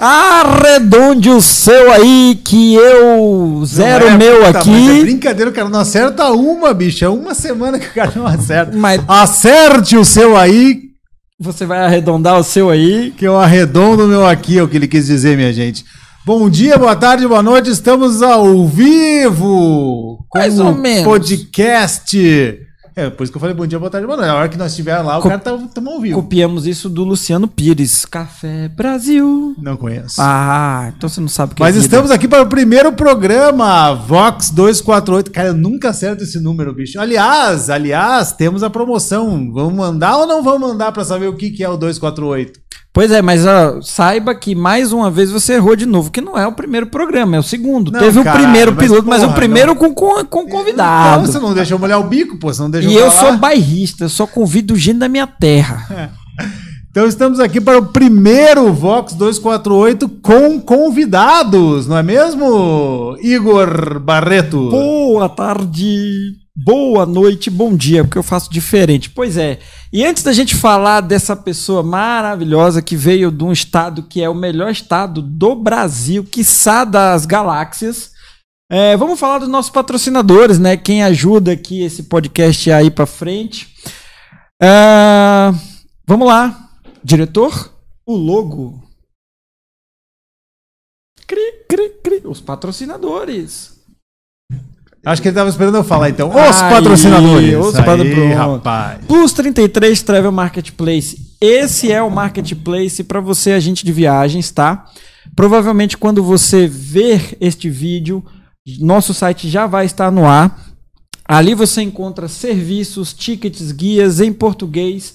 Arredonde o seu aí, que eu zero é, meu puta, aqui. É brincadeira, o cara não acerta uma, bicho. É uma semana que o cara não acerta. Mas Acerte o seu aí, você vai arredondar o seu aí. que eu arredondo o meu aqui, é o que ele quis dizer, minha gente. Bom dia, boa tarde, boa noite. Estamos ao vivo com Mais ou menos. podcast. É, por isso que eu falei bom dia, boa tarde, boa noite. A hora que nós estiver lá, o Co- cara tá tamo ao vivo. Copiamos isso do Luciano Pires. Café Brasil. Não conheço. Ah, então você não sabe o que Mas é vida. estamos aqui para o primeiro programa, Vox 248. Cara, eu nunca acerto esse número, bicho. Aliás, aliás, temos a promoção. Vamos mandar ou não vamos mandar para saber o que, que é o 248? Pois é, mas ó, saiba que mais uma vez você errou de novo, que não é o primeiro programa, é o segundo. Não, Teve caralho, o primeiro mas piloto, mas, porra, o primeiro não. com, com, com convidado. você não deixa eu molhar o bico, pô, você não deixa e eu falar. sou bairrista, eu só convido gente da minha terra. Então estamos aqui para o primeiro Vox 248 com convidados, não é mesmo, Igor Barreto? Boa tarde, boa noite, bom dia, porque eu faço diferente. Pois é. E antes da gente falar dessa pessoa maravilhosa que veio de um estado que é o melhor estado do Brasil, quiçá das galáxias, é, vamos falar dos nossos patrocinadores, né? Quem ajuda aqui esse podcast a ir para frente. É, vamos lá, diretor, o logo. Cri, cri, cri. Os patrocinadores. Acho que ele estava esperando eu falar, então. Os Aí, patrocinadores. os Aí, patro- rapaz. Plus 33 Travel Marketplace. Esse é o marketplace para você, agente de viagens, tá? Provavelmente quando você ver este vídeo, nosso site já vai estar no ar. Ali você encontra serviços, tickets, guias em português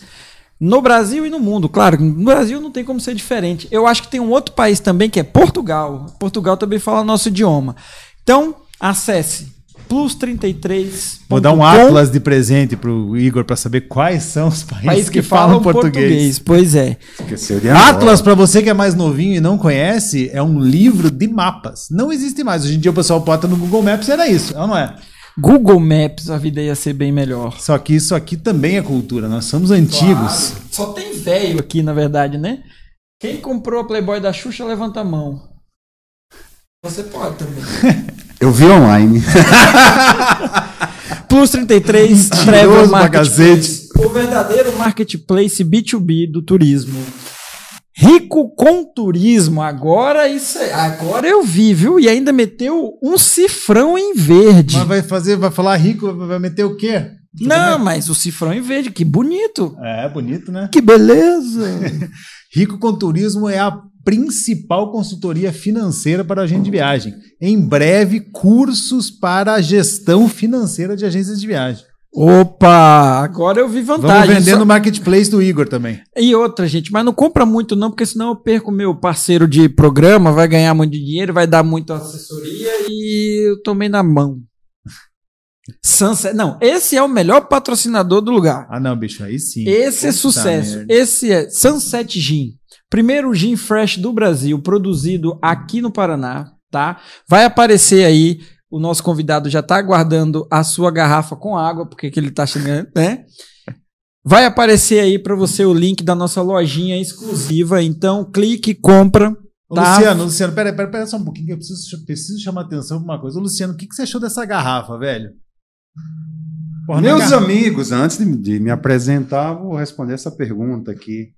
no Brasil e no mundo. Claro, no Brasil não tem como ser diferente. Eu acho que tem um outro país também que é Portugal. Portugal também fala nosso idioma. Então, acesse plus 33. Vou dar um atlas de presente pro Igor para saber quais são os países país que, falam português. Pois é. Esqueceu de. Atlas, para você que é mais novinho e não conhece, é um livro de mapas. Não existe mais. Hoje em dia o pessoal bota no Google Maps, era isso, é ou não é? Google Maps, a vida ia ser bem melhor. Só que isso aqui também é cultura. Nós somos antigos. Só tem velho aqui, na verdade, né? Quem comprou a Playboy da Xuxa, levanta a mão. Você pode também. Eu vi online. Plus 33, Travel Mentiroso pra Marketplace. O verdadeiro marketplace B2B do turismo. Rico com turismo. Agora isso é- agora eu vi, viu? E ainda meteu um cifrão em verde. Mas vai fazer, vai falar rico, vai meter o quê? Não, mas o cifrão em verde, que bonito. É, bonito, né? Que beleza. Rico com Turismo é a principal consultoria financeira para agente de viagem. Em breve, cursos para a gestão financeira de agências de viagem. Opa, agora eu vi Vamos vantagem. vender Só- no marketplace do Igor também. E outra, gente, mas não compra muito não, porque senão eu perco meu parceiro de programa, vai ganhar muito dinheiro, vai dar muita assessoria e eu tomei na mão. Sunset, não, esse é o melhor patrocinador do lugar. Ah, não, bicho, aí sim. Esse é Puta sucesso. merda. Esse é Sunset Gin. Primeiro gin fresh do Brasil, produzido aqui no Paraná, tá? Vai aparecer aí. O nosso convidado já tá aguardando a sua garrafa com água, porque que ele tá chegando, né? Vai aparecer aí para você o link da nossa lojinha exclusiva. Então, clique e compra. Tá. Luciano, Luciano, pera, pera, pera só um pouquinho que eu preciso, preciso chamar atenção pra uma coisa. Ô, Luciano, o que, que você achou dessa garrafa, velho? Porra, Meus garra- amigos, antes de, de me apresentar, vou responder essa pergunta aqui.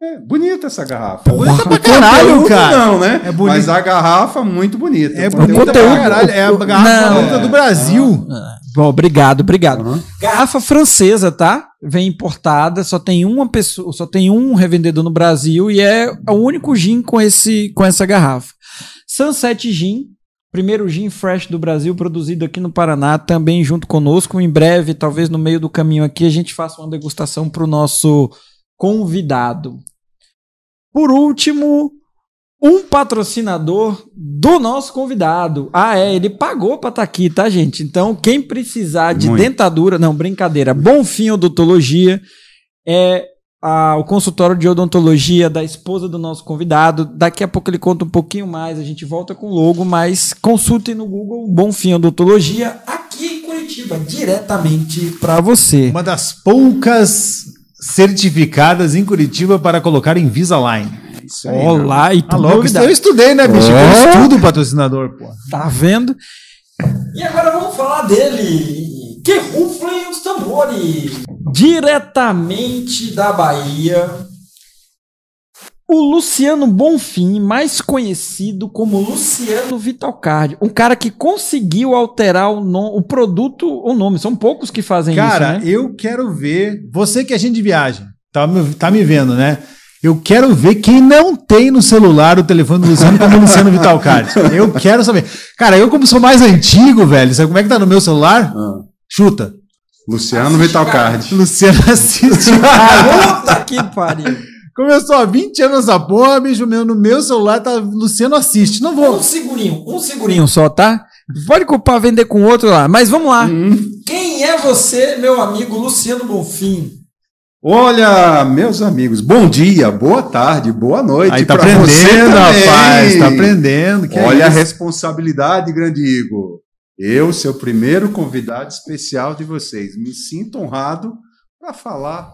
É bonita essa garrafa. Bonita pra caralho, conteúdo cara. Não, né? É bonito. Mas a garrafa, muito bonita. É O bonita conteúdo- pra caralho. É a garrafa não. bonita do Brasil. Bom, obrigado, obrigado. Aham. Garrafa francesa, tá? Vem importada, só tem uma pessoa, só tem um revendedor no Brasil e é o único gin com esse com essa garrafa. Sunset Gin, primeiro gin fresh do Brasil produzido aqui no Paraná, também junto conosco. Em breve, talvez no meio do caminho aqui, a gente faça uma degustação para o nosso convidado. Por último, um patrocinador do nosso convidado. Ah, é, ele pagou para estar aqui, tá, gente? Então, quem precisar de Muito. dentadura, não, brincadeira, Bonfim Odontologia é a- o consultório de odontologia da esposa do nosso convidado. Daqui a pouco ele conta um pouquinho mais, a gente volta com o logo, mas consultem no Google Bonfim Odontologia aqui em Curitiba, diretamente para você. Uma das poucas certificadas em Curitiba para colocar Invisalign. Isso aí? Olá, e Tá novidade. Eu estudei, né, bicho? Eu estudo o patrocinador, pô. Tá vendo? E agora vamos falar dele. Que ruflem os tambores. Diretamente da Bahia, o Luciano Bonfim, mais conhecido como Luciano Vitalcard. Um cara que conseguiu alterar o, no- o produto, o nome. São poucos que fazem Cara, isso, né? eu quero ver. Você que é gente de viagem, tá, me- tá me vendo, né? Eu quero ver quem não tem no celular o telefone do Luciano como Luciano Vitalcard. Eu quero saber. Cara, eu como sou mais antigo, velho, sabe como é que tá no meu celular? Ah, Chuta. Luciano Vitalcard. Luciano assiste. Puta que pariu. Começou há 20 anos essa porra, bicho, meu, no meu celular tá Luciano assiste. Não Um vou. segurinho, um segurinho só, tá? Pode culpar vender com outro lá, mas vamos lá. Hum. Quem é você, meu amigo Luciano Bonfim? Olha, meus amigos, bom dia, boa tarde, boa noite. Aí tá pra você aprendendo, rapaz. Tá aprendendo. que é Olha a isso? responsabilidade, grande Igor. Eu, seu primeiro convidado especial de vocês, me sinto honrado para falar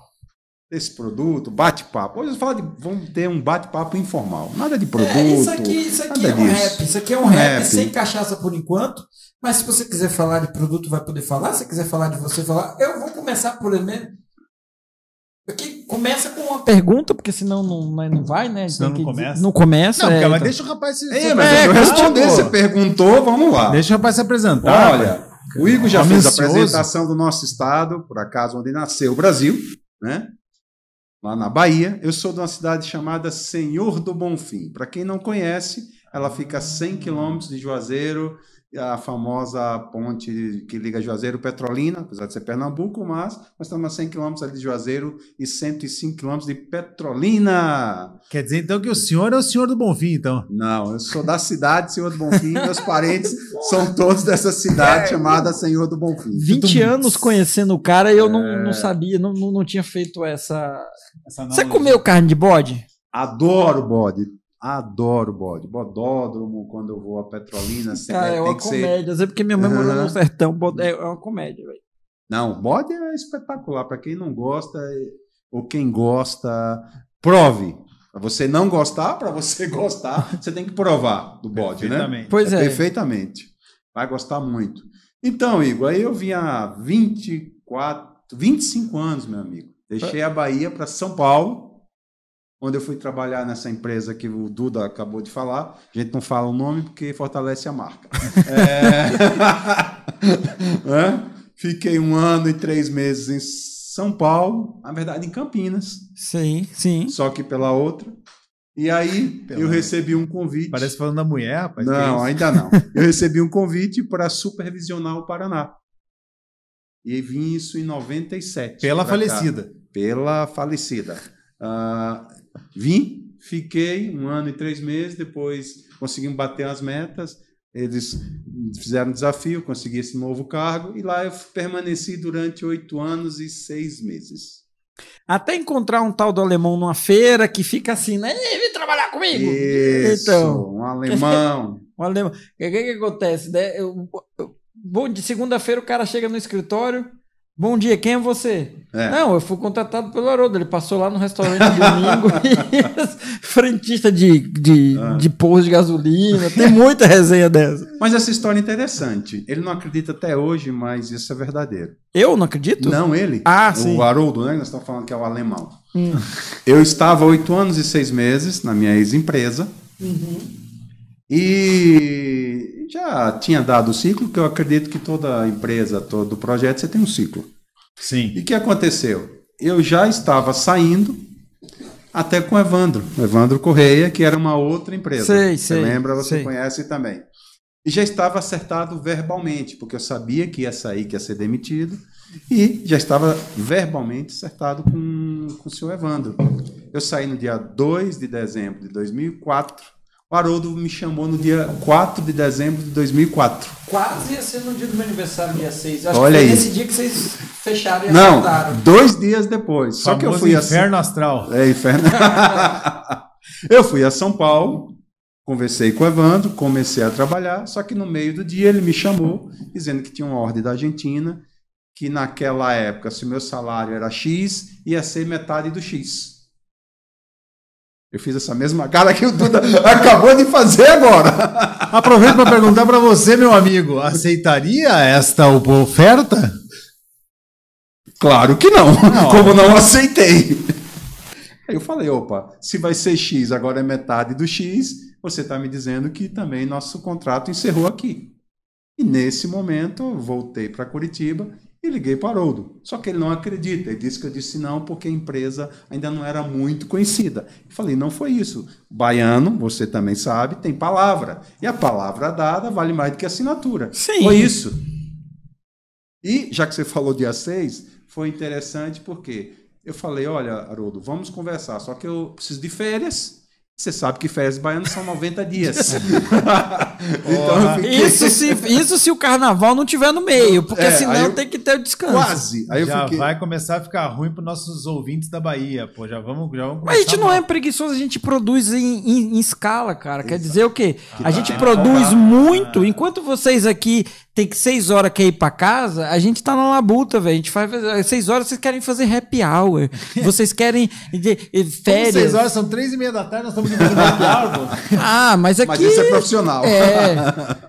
desse produto, bate-papo. Hoje eu falo de, vamos ter um bate-papo informal, nada de produto. É, isso aqui, isso aqui nada é um disso. rap. Isso aqui é um Um rap, rap. sem cachaça por enquanto. Mas se você quiser falar de produto, vai poder falar. Se quiser falar de você, falar. Eu vou começar por ele. Aqui começa com uma pergunta, porque senão não, não vai, né? Senão não que- começa. Não começa. Não, é, cara, mas então. deixa o rapaz se. É, se- mas é, eu você perguntou, vamos lá. Deixa o rapaz se apresentar. Olha, o Igor já fez a apresentação do nosso estado, por acaso onde nasceu o Brasil, né? Lá na Bahia. Eu sou de uma cidade chamada Senhor do Bonfim. Para quem não conhece, ela fica a 100 quilômetros de Juazeiro, a famosa ponte que liga Juazeiro Petrolina, apesar de ser Pernambuco, mas nós estamos a 100 quilômetros ali de Juazeiro e 105 quilômetros de Petrolina. Quer dizer então que o senhor é o senhor do Bonfim, então. Não, eu sou da cidade, Senhor do Bonfim. Meus parentes são todos dessa cidade chamada Senhor do Bonfim. 20 anos conhecendo o cara e eu não, É. não sabia, não, não, não tinha feito essa. Você comeu carne de bode? Adoro bode. Adoro bode. Bodódromo, quando eu vou a Petrolina, sempre Cara, é tem uma que ser. comédia. Eu sei porque minha mãe morou Aham. no sertão. bode- É uma comédia, velho. Não, bode é espetacular. Para quem não gosta, é- ou quem gosta, prove. Para você não gostar, para você gostar, você tem que provar do bode, né? Perfeitamente. Pois é. Perfeitamente. Vai gostar muito. Então, Igor, aí eu vim há 24, 25 anos, meu amigo. Deixei a Bahia para São Paulo, onde eu fui trabalhar nessa empresa que o Duda acabou de falar. A gente não fala o nome porque fortalece a marca. É... É? Fiquei um ano e três meses em São Paulo, na verdade em Campinas, Sim, sim. só que pela outra. E aí Pela eu recebi um convite. Parece falando da mulher, rapaz. que Não, isso? ainda não. Eu recebi um convite para supervisionar o Paraná. E vim isso em 97. Pela pra cá. falecida. Pela falecida. Ah, vim, fiquei um ano e três meses, depois conseguimos bater as metas. Eles fizeram um desafio, consegui esse novo cargo, e lá eu permaneci durante oito anos e seis meses. Até encontrar um tal do alemão numa feira que fica assim, né? "Ei, Vem trabalhar comigo. Isso, Então, um alemão. o alemão. O que, que, que acontece? né? Eu- eu- bom, de segunda-feira o cara chega no escritório. Bom dia, quem é você? É. Não, eu fui contratado pelo Haroldo. Ele passou lá no restaurante domingo e frentista de, de, Ah. de posto de gasolina. Tem muita resenha dessa. Mas essa história é interessante. Ele não acredita até hoje, mas isso é verdadeiro. Eu não acredito? Não ele. Ah, o sim. Haroldo, né? Nós estamos falando que é o alemão. Hum. Eu estava oito anos e seis meses na minha ex-empresa Uhum. e já tinha dado o ciclo, que eu acredito que toda empresa, todo projeto, você tem um ciclo. Sim. E o que aconteceu? Eu já estava saindo até com o Evandro, o Evandro Correia, que era uma outra empresa. Sei, você sei, lembra, você sei. conhece também. E já estava acertado verbalmente, porque eu sabia que ia sair, que ia ser demitido, e já estava verbalmente acertado com, com o senhor Evandro. Eu saí no dia 2 de dezembro de 2004. O Haroldo me chamou no dia 4 de dezembro de 2004. Quase ia ser no dia do meu aniversário, dia 6. Acho Olha que foi aí. nesse dia que vocês fecharam e Não, acertaram. dois dias depois. Só que eu fui assim. inferno astral. É, inferno. eu fui a São Paulo, conversei com o Evandro, comecei a trabalhar, só que no meio do dia ele me chamou, dizendo que tinha uma ordem da Argentina, que naquela época, se o meu salário era X, ia ser metade do X. Eu fiz essa mesma cara que o Duda acabou de fazer agora. Aproveito para perguntar para você, meu amigo, aceitaria esta oferta? Claro que não, não como não aceitei. Aí eu falei, opa, se vai ser X, agora é metade do X, você está me dizendo que também nosso contrato encerrou aqui. E nesse momento, eu voltei para Curitiba e liguei para o Haroldo. Só que ele não acredita. Ele disse que eu disse não porque a empresa ainda não era muito conhecida. Eu falei, não foi isso. Baiano, você também sabe, tem palavra. E a palavra dada vale mais do que a assinatura. Sim. Foi isso. E, já que você falou dia 6, foi interessante porque eu falei, olha, Haroldo, vamos conversar, só que eu preciso de férias você sabe que férias baianas são 90 dias. então fiquei... isso, se, isso se o carnaval não tiver no meio, porque é, senão eu... tem que ter o descanso. Quase. Aí já fiquei... vai começar a ficar ruim para nossos ouvintes da Bahia, pô. Já vamos, já vamos Mas a gente não é preguiçoso, a gente produz em, em, em escala, cara. Exato. Quer dizer o quê? A gente produz muito, enquanto vocês aqui tem que seis horas quer ir pra casa, a gente tá na labuta, velho. A gente faz seis horas, vocês querem fazer happy hour. Vocês querem de, de, férias. seis horas, são três e meia da tarde, nós estamos hour, Ah, mas aqui... Mas isso é profissional. É.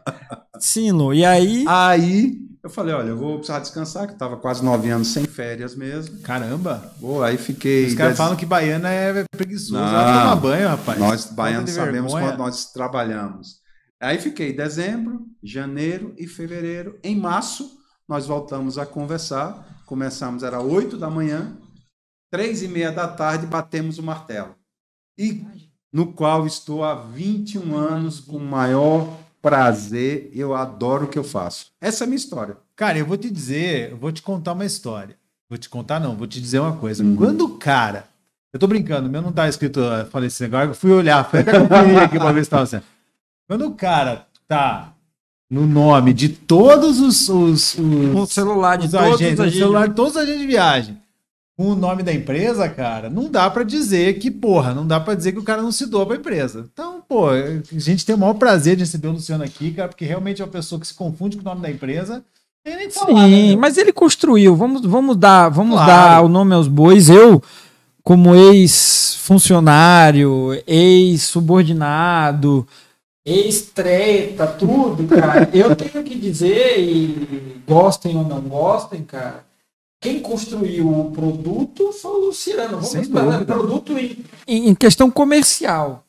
Sim, Lu. E aí... Aí eu falei, olha, eu vou precisar descansar, que eu tava quase nove anos sem férias mesmo. Caramba! Pô, aí fiquei... Os caras falam que baiana é preguiçoso. Não, Vai tomar banho, rapaz. Nós, baianos, sabemos quando nós trabalhamos. Aí fiquei dezembro, janeiro e fevereiro. Em março, nós voltamos a conversar. Começamos, era 8 da manhã, três e meia da tarde, batemos o martelo. E no qual estou há 21 anos com o maior prazer. Eu adoro o que eu faço. Essa é a minha história. Cara, eu vou te dizer, eu vou te contar uma história. Vou te contar, não, vou te dizer uma coisa. Uhum. Quando o cara. Eu tô brincando, meu não tá escrito, falei esse negócio, eu fui olhar, fui até conferir aqui pra ver se tava assim. Quando o cara tá no nome de todos os, os, os o celular de os todos agentes, os celular de todos os agentes de viagem, com o nome da empresa, cara, não dá para dizer que, porra, não dá para dizer que o cara não se doa pra empresa. Então, pô, a gente tem o maior prazer de receber o Luciano aqui, cara, porque realmente é uma pessoa que se confunde com o nome da empresa. Nem falar, Sim, né, mas ele construiu. Vamos, vamos dar, vamos claro. dar o nome aos bois. Eu, como ex-funcionário, ex-subordinado, ex-treta, tudo, cara. Eu tenho que dizer, e gostem ou não gostem, cara, quem construiu o produto foi o Luciano. Vamos falar produto em, em, questão comercial.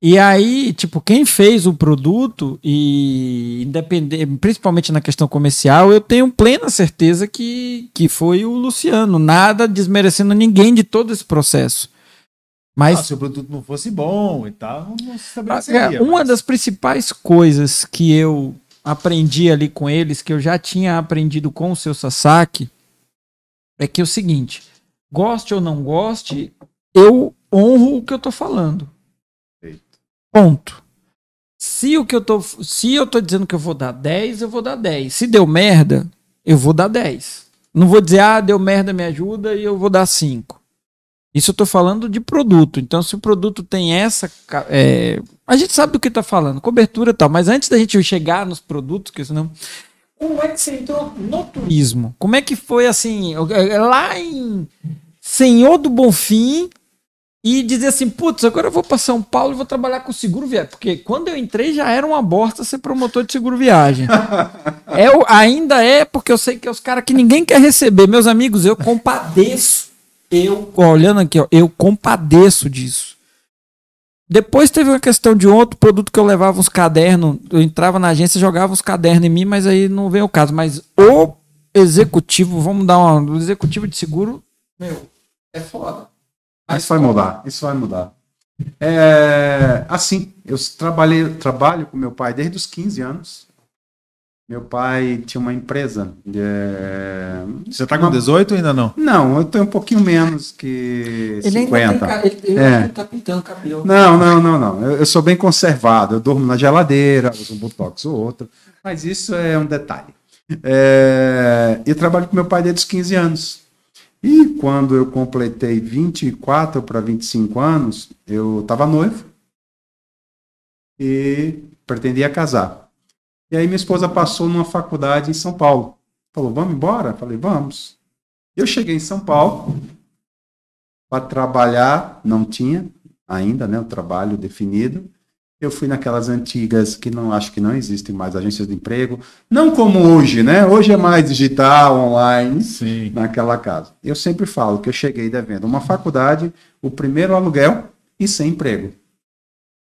E aí, tipo, quem fez o produto e independente, principalmente na questão comercial, eu tenho plena certeza que, que foi o Luciano. Nada desmerecendo ninguém de todo esse processo. Mas ah, se o produto não fosse bom e tal, não se estabeleceria. Uma mas... das principais coisas que eu aprendi ali com eles, que eu já tinha aprendido com o seu Sasaki, é que é o seguinte: goste ou não goste, eu honro o que eu tô falando. Ponto. Se o que eu tô, se eu tô dizendo que eu vou dar 10, eu vou dar 10. Se deu merda, eu vou dar 10. Não vou dizer, ah, deu merda, me ajuda e eu vou dar 5. Isso eu estou falando de produto. Então, se o produto tem essa. É, a gente sabe do que está falando, cobertura e tal. Mas antes da gente chegar nos produtos, que senão. Como é que você entrou no turismo? Como é que foi assim? É, lá em Senhor do Bonfim e dizer assim: putz, agora eu vou para São Paulo e vou trabalhar com seguro viagem. Porque quando eu entrei já era uma bosta ser promotor de seguro viagem. é, ainda é, porque eu sei que é os caras que ninguém quer receber. Meus amigos, eu compadeço eu, olhando aqui, ó, eu compadeço disso. Depois teve uma questão de outro produto que eu levava uns cadernos. Eu entrava na agência, jogava uns cadernos em mim, mas aí não veio o caso. Mas o executivo, vamos dar uma. O executivo de seguro, meu, é foda. Mas isso vai mudar, isso vai mudar. É, assim, eu trabalhei, trabalho com meu pai desde os 15 anos. Meu pai tinha uma empresa. É... Você está com uma... 18 ou ainda não? Não, eu tenho um pouquinho menos que ele 50. Ainda tem, ele, é. ele tá pintando cabelo. Não, não, não, não. Eu, eu, sou bem conservado. Eu durmo na geladeira, uso um botox ou outro. Mas isso é um detalhe. É... Eu trabalho com meu pai desde os 15 anos. E quando eu completei 24 para 25 anos, eu estava noivo e pretendia casar. E aí minha esposa passou numa faculdade em São Paulo. Falou, vamos embora? Falei, vamos. Eu cheguei em São Paulo para trabalhar, não tinha. ainda, né, o trabalho definido. Eu fui naquelas antigas que não acho que não existem mais agências de emprego, não como hoje, né? Hoje é mais digital, online, Sim. naquela casa. Eu sempre falo que eu cheguei devendo uma faculdade, o primeiro aluguel e sem emprego.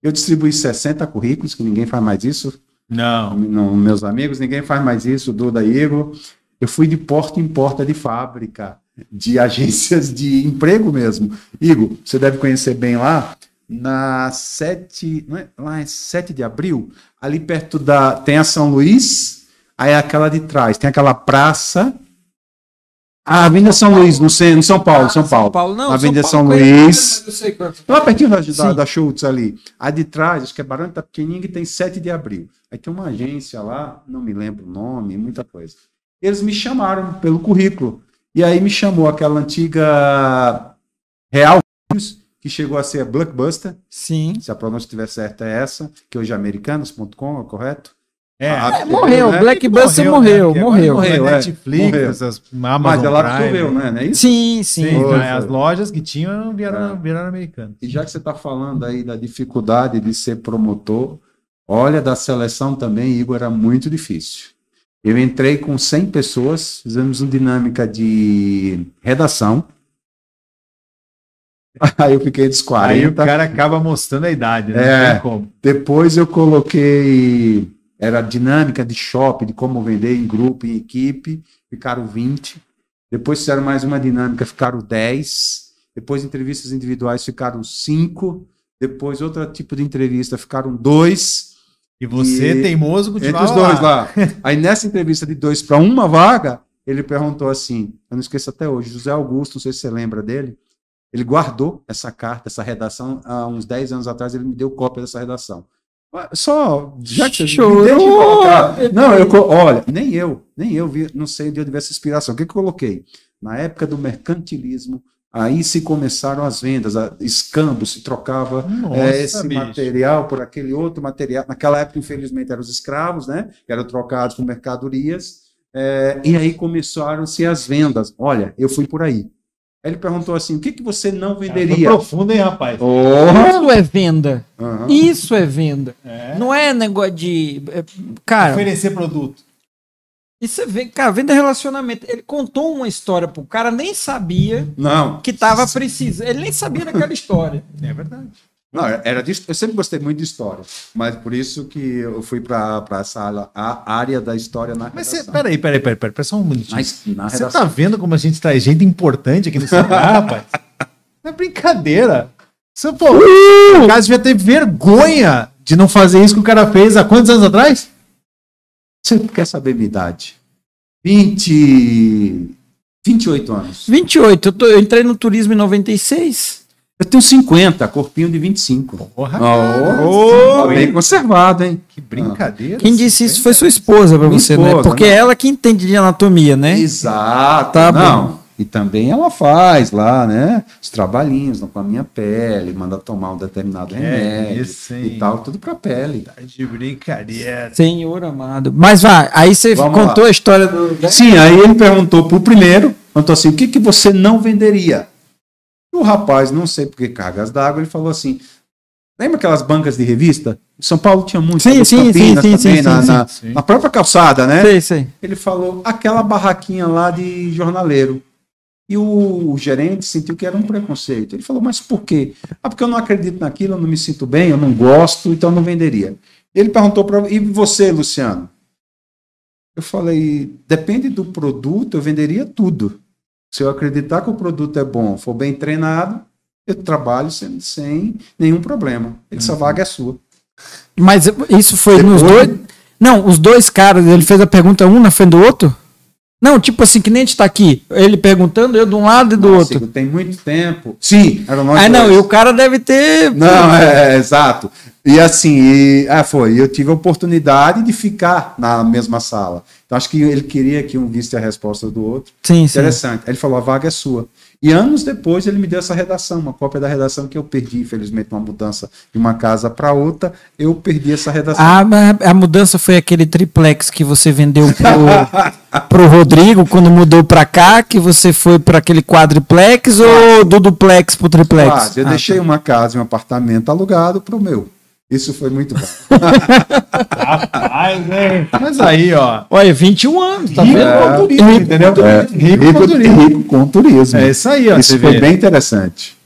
Eu distribuí 60 currículos, que ninguém faz mais isso, Não. não, meus amigos, ninguém faz mais isso, Duda e Igor. Eu fui de porta em porta de fábrica, de agências de emprego mesmo. Igor, você deve conhecer bem lá, na 7, não é? lá é 7 de abril, ali perto da. Tem a São Luís, aí é aquela de trás, tem aquela praça. A Avenida São Luís, no, centro, no São Paulo, São Paulo. Não, Avenida São São Paulo, Luís. sei é. Lá pertinho da, da, da Schultz ali. A de trás, acho que é Barão tá pequenininha, que tem 7 de abril. Aí tem uma agência lá, não me lembro o nome, muita coisa. Eles me chamaram pelo currículo. E aí me chamou aquela antiga Real que chegou a ser a Blockbuster, Sim. se a pronúncia estiver certa é essa, que hoje é americanos.com, é correto? É, Ah, É, morreu, né? Blackbuster morreu, né? morreu. Agora Morreu, é. Netflix, Morreu. essas Amazon Mas ela Prime. absorveu, né? Não é isso? Sim, sim. Sim, Foi, né? as lojas que tinham vieram, É. viraram americanas. E já que você está falando aí da dificuldade de ser promotor, olha, da seleção também, Igor, era muito difícil. Eu entrei com 100 pessoas, fizemos uma dinâmica de redação. Aí eu fiquei dos 40. Aí o cara acaba mostrando a idade, né? É. Depois eu coloquei. Era dinâmica de shopping, de como vender em grupo, em equipe, ficaram 20. Depois fizeram mais uma dinâmica, ficaram 10. Depois entrevistas individuais ficaram 5. Depois outro tipo de entrevista ficaram 2. E você, E- teimoso, Entre continuava os dois lá. Aí nessa entrevista de dois para uma vaga, ele perguntou assim: eu não esqueço até hoje, José Augusto, não sei se você lembra dele. Ele guardou essa carta, essa redação, há uns 10 anos atrás, ele me deu cópia dessa redação. Só, já que você Chorou. me deixa colocar. Não, eu, olha, nem eu, nem eu vi, não sei de onde veio essa inspiração. O que, que eu coloquei? Na época do mercantilismo, aí se começaram as vendas, a, escambo, se trocava Nossa, é, esse bicho. material por aquele outro material. Naquela época, infelizmente, eram os escravos, né? Que eram trocados por mercadorias. É, e aí começaram-se as vendas. Olha, eu fui por aí. Aí ele perguntou assim: o que, que você não venderia? profundo, hein, rapaz? Oh! Isso é venda. Aham. Isso é venda. É. Não é negócio de. é, Cara, Oferecer produto. Isso é venda. Cara, venda é relacionamento. Ele contou uma história pro cara, nem sabia Não, que tava precisando. Ele nem sabia daquela história. É verdade. não, era de, eu sempre gostei muito de história, mas por isso que eu fui para essa a área da história na Mas você, redação. peraí, peraí, peraí, peraí, peraí, só um minutinho. Mas Você tá vendo como a gente traz gente importante aqui nesse lugar, rapaz? Não é brincadeira. Você, pô, o cara devia ter vergonha de não fazer isso que o cara fez há quantos anos atrás? Você quer saber minha idade? 20. 28 anos. 28. Eu, tô- eu entrei no turismo em 96. Eu tenho 50, corpinho de 25. Porra, Oh, Ô, bem conservado, hein? que brincadeira. Quem disse isso foi sua esposa pra Minha você, né? esposa, Porque né? é ela que entende de anatomia, né? Exato. Tá não. bom. E também ela faz lá, né? Os trabalhinhos com a minha pele, manda tomar um determinado remédio isso, e tal, tudo pra pele. Tá de brincadeira. Senhor amado. Mas vai, aí você Vamos contou lá. a história do. Sim, aí ele perguntou pro primeiro, perguntou assim, o que, que você não venderia? E o rapaz, não sei por que cargas d'água, ele falou assim, lembra aquelas bancas de revista? Em São Paulo tinha muito, Sim, sim, Campinas sim, sim, também, sim, na, sim, na- sim. na própria calçada, né? Sei, sei. Ele falou aquela barraquinha lá de jornaleiro. E o, gerente sentiu que era um preconceito. Ele falou, mas por quê? Ah, porque eu não acredito naquilo, eu não me sinto bem, eu não gosto, então eu não venderia. Ele perguntou para e você, Luciano? Eu falei, depende do produto, eu venderia tudo. Se eu acreditar que o produto é bom, for bem treinado, eu trabalho sem, sem nenhum problema. Ele disse, a vaga é sua. Mas isso foi nos Depois- dois. Não, os dois caras, ele fez a pergunta um na frente do outro? Não, tipo assim, que nem a gente tá aqui. Ele perguntando, eu de um lado e do Nossa, outro. Igor, Tem muito tempo. Sim, eram nós Ah, não, e o cara deve ter. Não, é, é, exato. E assim, e, ah, foi. Eu tive a oportunidade de ficar na mesma sala. Então, acho que ele queria que um visse a resposta do outro. Sim, sim. Interessante. Ele falou: a vaga é sua. E anos depois ele me deu essa redação, uma cópia da redação que eu perdi, infelizmente, uma mudança de uma casa para outra, eu perdi essa redação. Ah, mas a mudança foi aquele triplex que você vendeu pro, pro Rodrigo quando mudou pra cá, que você foi para aquele quadriplex ou do duplex pro triplex? Quase. Eu Ah, deixei uma casa e um apartamento alugado pro meu. Isso foi muito bom. Rapaz, hein? Mas aí, ó. Olha, 21 anos, tá Rico vendo? com turismo, entendeu? É, rico, com turismo. rico com turismo. É isso aí, ó. Isso foi vê. bem interessante.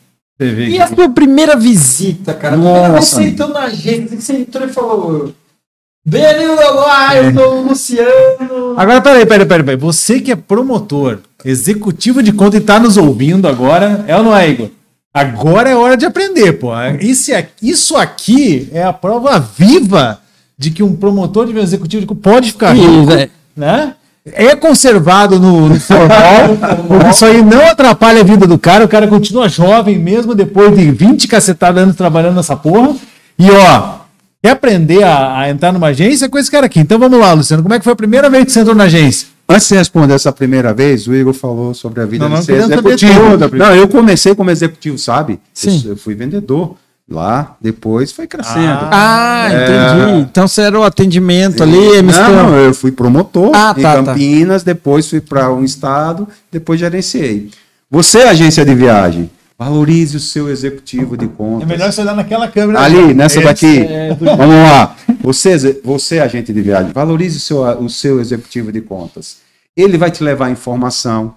Você vê E a sua primeira visita, cara? A primeira vez que Nossa. você entrou na agência, que você entrou e falou: Bem-vindo, olá, eu sou o Luciano. Agora, peraí, peraí, peraí, peraí. Você que é promotor, executivo de conta e tá nos ouvindo agora, é ou não é, Igor? Agora é hora de aprender, pô. Isso aqui, isso aqui é a prova viva de que um promotor de executivo pode ficar rico, é. né? É conservado no, no formal, porque isso aí não atrapalha a vida do cara, o cara continua jovem mesmo depois de 20 cacetadas anos trabalhando nessa porra. E ó, quer aprender a, a entrar numa agência com esse cara aqui. Então vamos lá, Luciano, como é que foi a primeira vez que você entrou na agência? Antes de responder essa primeira vez, o Igor falou sobre a vida Não, de não ser executivo. Não, eu comecei como executivo, sabe? Sim. Eu, eu fui vendedor lá, depois foi crescendo. Ah, entendi. Então você era o atendimento ali, não, misturando. eu fui promotor Ah, em tá, tá. Campinas, depois fui para um estado, depois gerenciei. Você, agência de viagem, valorize o seu executivo de contas. É melhor você olhar naquela câmera. Ali, nessa Esse daqui. é do- Vamos lá. Você, você, agente de viagem, valorize o seu, o seu executivo de contas. Ele vai te levar informação,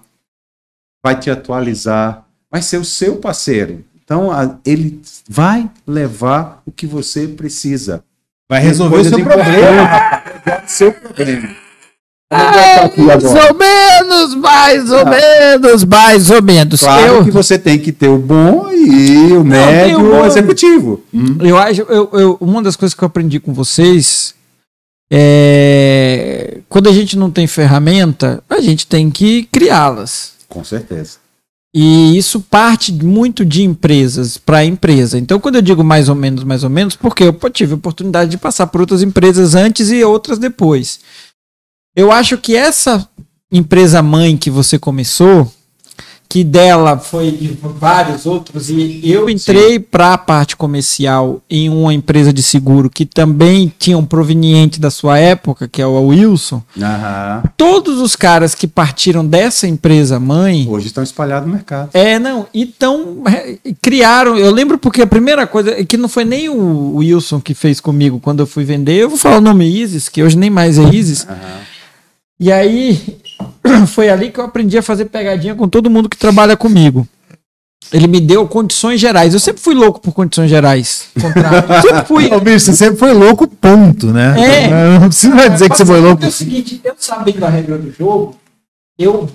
vai te atualizar, vai ser o seu parceiro. Então, a- ele vai levar o que você precisa. Vai resolver o seu problema. O seu problema. Mais ou menos, mais ou menos, mais ou menos. Claro eu, que você tem que ter o bom e o médio o executivo. eu acho, eu, eu- uma das coisas que eu aprendi com vocês é quando a gente não tem ferramenta, a gente tem que criá-las. Com certeza. E isso parte muito de empresas para empresa. Então, quando eu digo mais ou menos, mais ou menos, porque eu tive a oportunidade de passar por outras empresas antes e outras depois. Eu acho que essa empresa mãe que você começou, que dela foi de vários outros, e eu entrei para a parte comercial em uma empresa de seguro que também tinha um proveniente da sua época, que é o Wilson. Aham. Todos os caras que partiram dessa empresa mãe. Hoje estão espalhados no mercado. É, não, então criaram. Eu lembro porque a primeira coisa, é que não foi nem o Wilson que fez comigo quando eu fui vender, eu vou falar o nome Isis, que hoje nem mais é Isis. E aí foi ali que eu aprendi a fazer pegadinha com todo mundo que trabalha comigo. Ele me deu condições gerais. Eu sempre fui louco por condições gerais. Contrato. sempre fui. Ô, bicho, você sempre foi louco, ponto, né? É. Não precisa dizer que você foi louco. É o seguinte, eu sabendo a regra do jogo, eu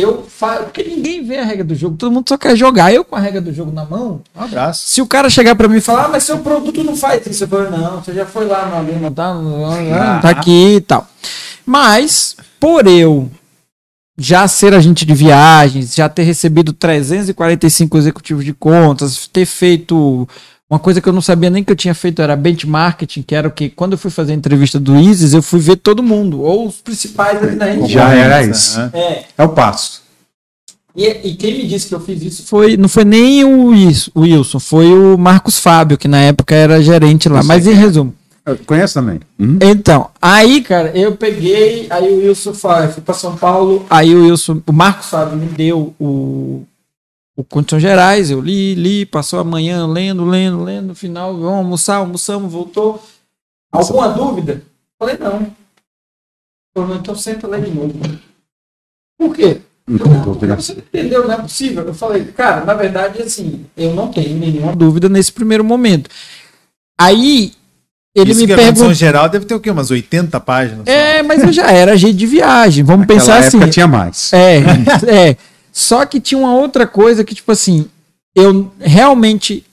eu falo, porque ninguém vê a regra do jogo, todo mundo só quer jogar. Eu com a regra do jogo na mão, Um abraço. se o cara chegar pra mim e falar, ah, mas seu produto não faz isso, eu falo, não, você já foi lá na Lima, tá, tá aqui e tal. Mas, por eu já ser agente de viagens, já ter recebido 345 executivos de contas, ter feito uma coisa que eu não sabia nem que eu tinha feito era benchmarking, que era o que quando eu fui fazer a entrevista do Isis, eu fui ver todo mundo, ou os principais ali na rede. Já era isso. É, É o passo. e, e quem me disse que eu fiz isso foi não foi nem o, o Wilson, foi o Marcos Fábio, que na época era gerente lá. Mas em resumo. Conhece também? Hum? Então, aí, cara, eu peguei, aí o Wilson eu fui pra São Paulo, aí o Wilson, o Marcos Fábio me deu o, o Condições Gerais, eu li, li, passou a manhã lendo, lendo, lendo, no final, vamos almoçar, almoçamos, voltou. Alguma dúvida? Falei, não. Falei, então senta lá de novo. Por quê? Não. Você entendeu, não é possível. Eu falei, cara, na verdade, assim, eu não tenho nenhuma dúvida nesse primeiro momento. Aí, ele Isso me condição perguntou. geral deve ter o quê? Umas 80 páginas? só. É, mas eu já era agente de viagem. Vamos pensar assim. tinha mais. É, é. Só que tinha uma outra coisa que, tipo assim, eu realmente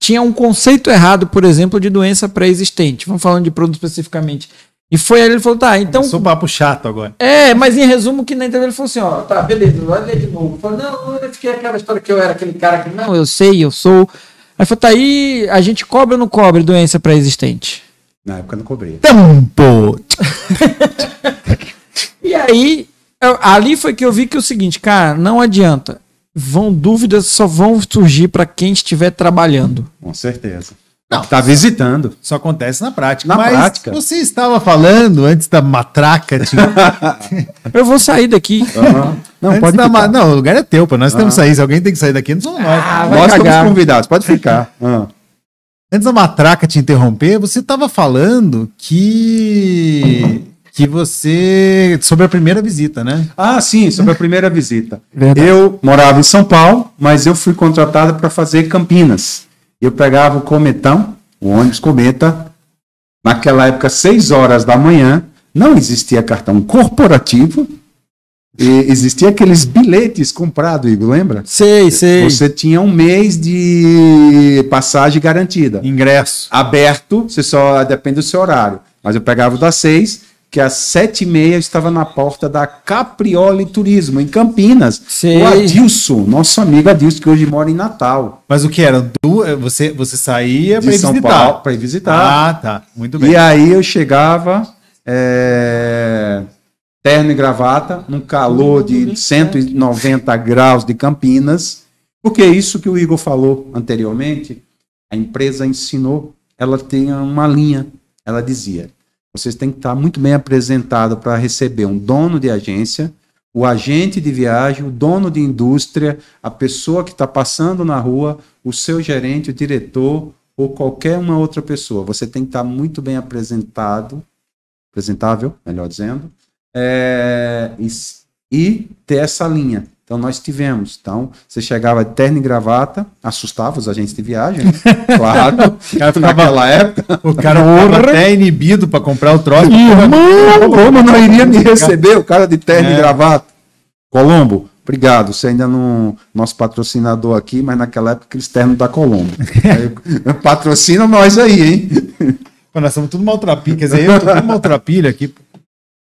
tinha um conceito errado, por exemplo, de doença pré-existente. Vamos falando de produto especificamente. E foi aí ele falou, tá, então. Um papo chato agora. É, mas em resumo, que na entrevista ele falou assim, ó, tá, beleza, vai ler de novo. Eu falei, não, eu fiquei aquela história que eu era aquele cara que, não, eu sei, eu sou. Aí falou, tá aí, a gente cobre ou não cobre doença pré-existente? Na época não cobria. Tampo! E aí, eu- ali foi que eu vi que é o seguinte, cara, não adianta. vão dúvidas só vão surgir para quem estiver trabalhando. Com certeza. Não. Tá visitando. Isso acontece na prática. Na Mas prática. você estava falando antes da matraca, tipo, Eu vou sair daqui. Não, antes pode ma- ficar. Não, o lugar é teu, pô. Nós temos que sair. Se alguém tem que sair daqui, não somos nós. Ah, Nós cagar. estamos convidados, pode ficar. Ah. Antes da matraca te interromper, você estava falando que que você sobre a primeira visita, né? Ah, sim, sobre a primeira visita. Verdade. Eu morava em São Paulo, mas eu fui contratado para fazer Campinas. Eu pegava o Cometão, o ônibus Cometa, naquela época, 6 horas da manhã, não existia cartão corporativo, e existia aqueles bilhetes comprados, Igor, lembra? Sei, sei. Você tinha um mês de passagem garantida. Ingresso. Aberto, você só depende do seu horário. Mas eu pegava o das seis, que às sete e meia eu estava na porta da Caprioli Turismo, em Campinas. Sei. O Adilson, nosso amigo Adilson, que hoje mora em Natal. Mas o que era? Du- Você, você saía para São visitar. Paulo, para ir visitar. Ah, tá. Muito bem. E aí eu chegava, é, terno e gravata, num calor de 190 graus de Campinas, porque é isso que o Igor falou anteriormente, a empresa ensinou, ela tem uma linha, ela dizia, vocês têm que estar muito bem apresentado para receber um dono de agência, o agente de viagem, o dono de indústria, a pessoa que está passando na rua, o seu gerente, o diretor ou qualquer uma outra pessoa. Você tem que estar muito bem apresentado, apresentável, melhor dizendo, é, e, e ter essa linha. Então nós tivemos. Então você chegava de terno e gravata, assustava os agentes de viagem, né? claro, cara ficava- naquela época. O cara ficava até inibido para comprar o troço. Como não iria me receber o cara de terno É. e gravata? Colombo, obrigado. Você ainda não. Nosso patrocinador aqui, mas naquela época aqueles ternos da Colombo. Aí, Patrocina nós aí, hein? Pô, Nós somos tudo maltrapilha. Quer dizer, eu tô tudo maltrapilha aqui.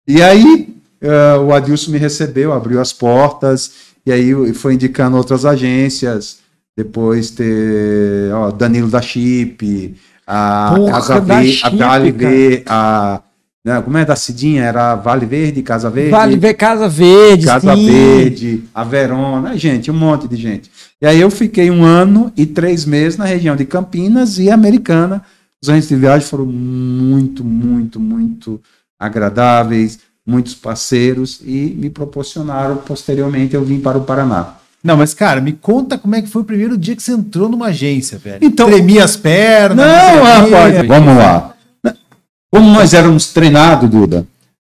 E aí eh, o Adilson me recebeu, abriu as portas, e aí foi indicando outras agências. Depois ter ó, Danilo da Chip, a Porra, Casa da V, a Vale V, a. né, como é da Cidinha? Era Vale Verde, Casa Verde. Vale ver Casa Verde. Casa sim. Verde, a Verona, gente, um monte de gente. E aí eu fiquei um ano e três meses na região de Campinas e Americana. Os agentes de viagem foram muito, muito, muito agradáveis, muitos parceiros e me proporcionaram, posteriormente, eu vim para o Paraná. Não, mas cara, me conta como é que foi o primeiro dia que você entrou numa agência, velho. Então- Tremia as pernas. Não, rapaz, vamos lá. Como nós éramos treinados, Duda,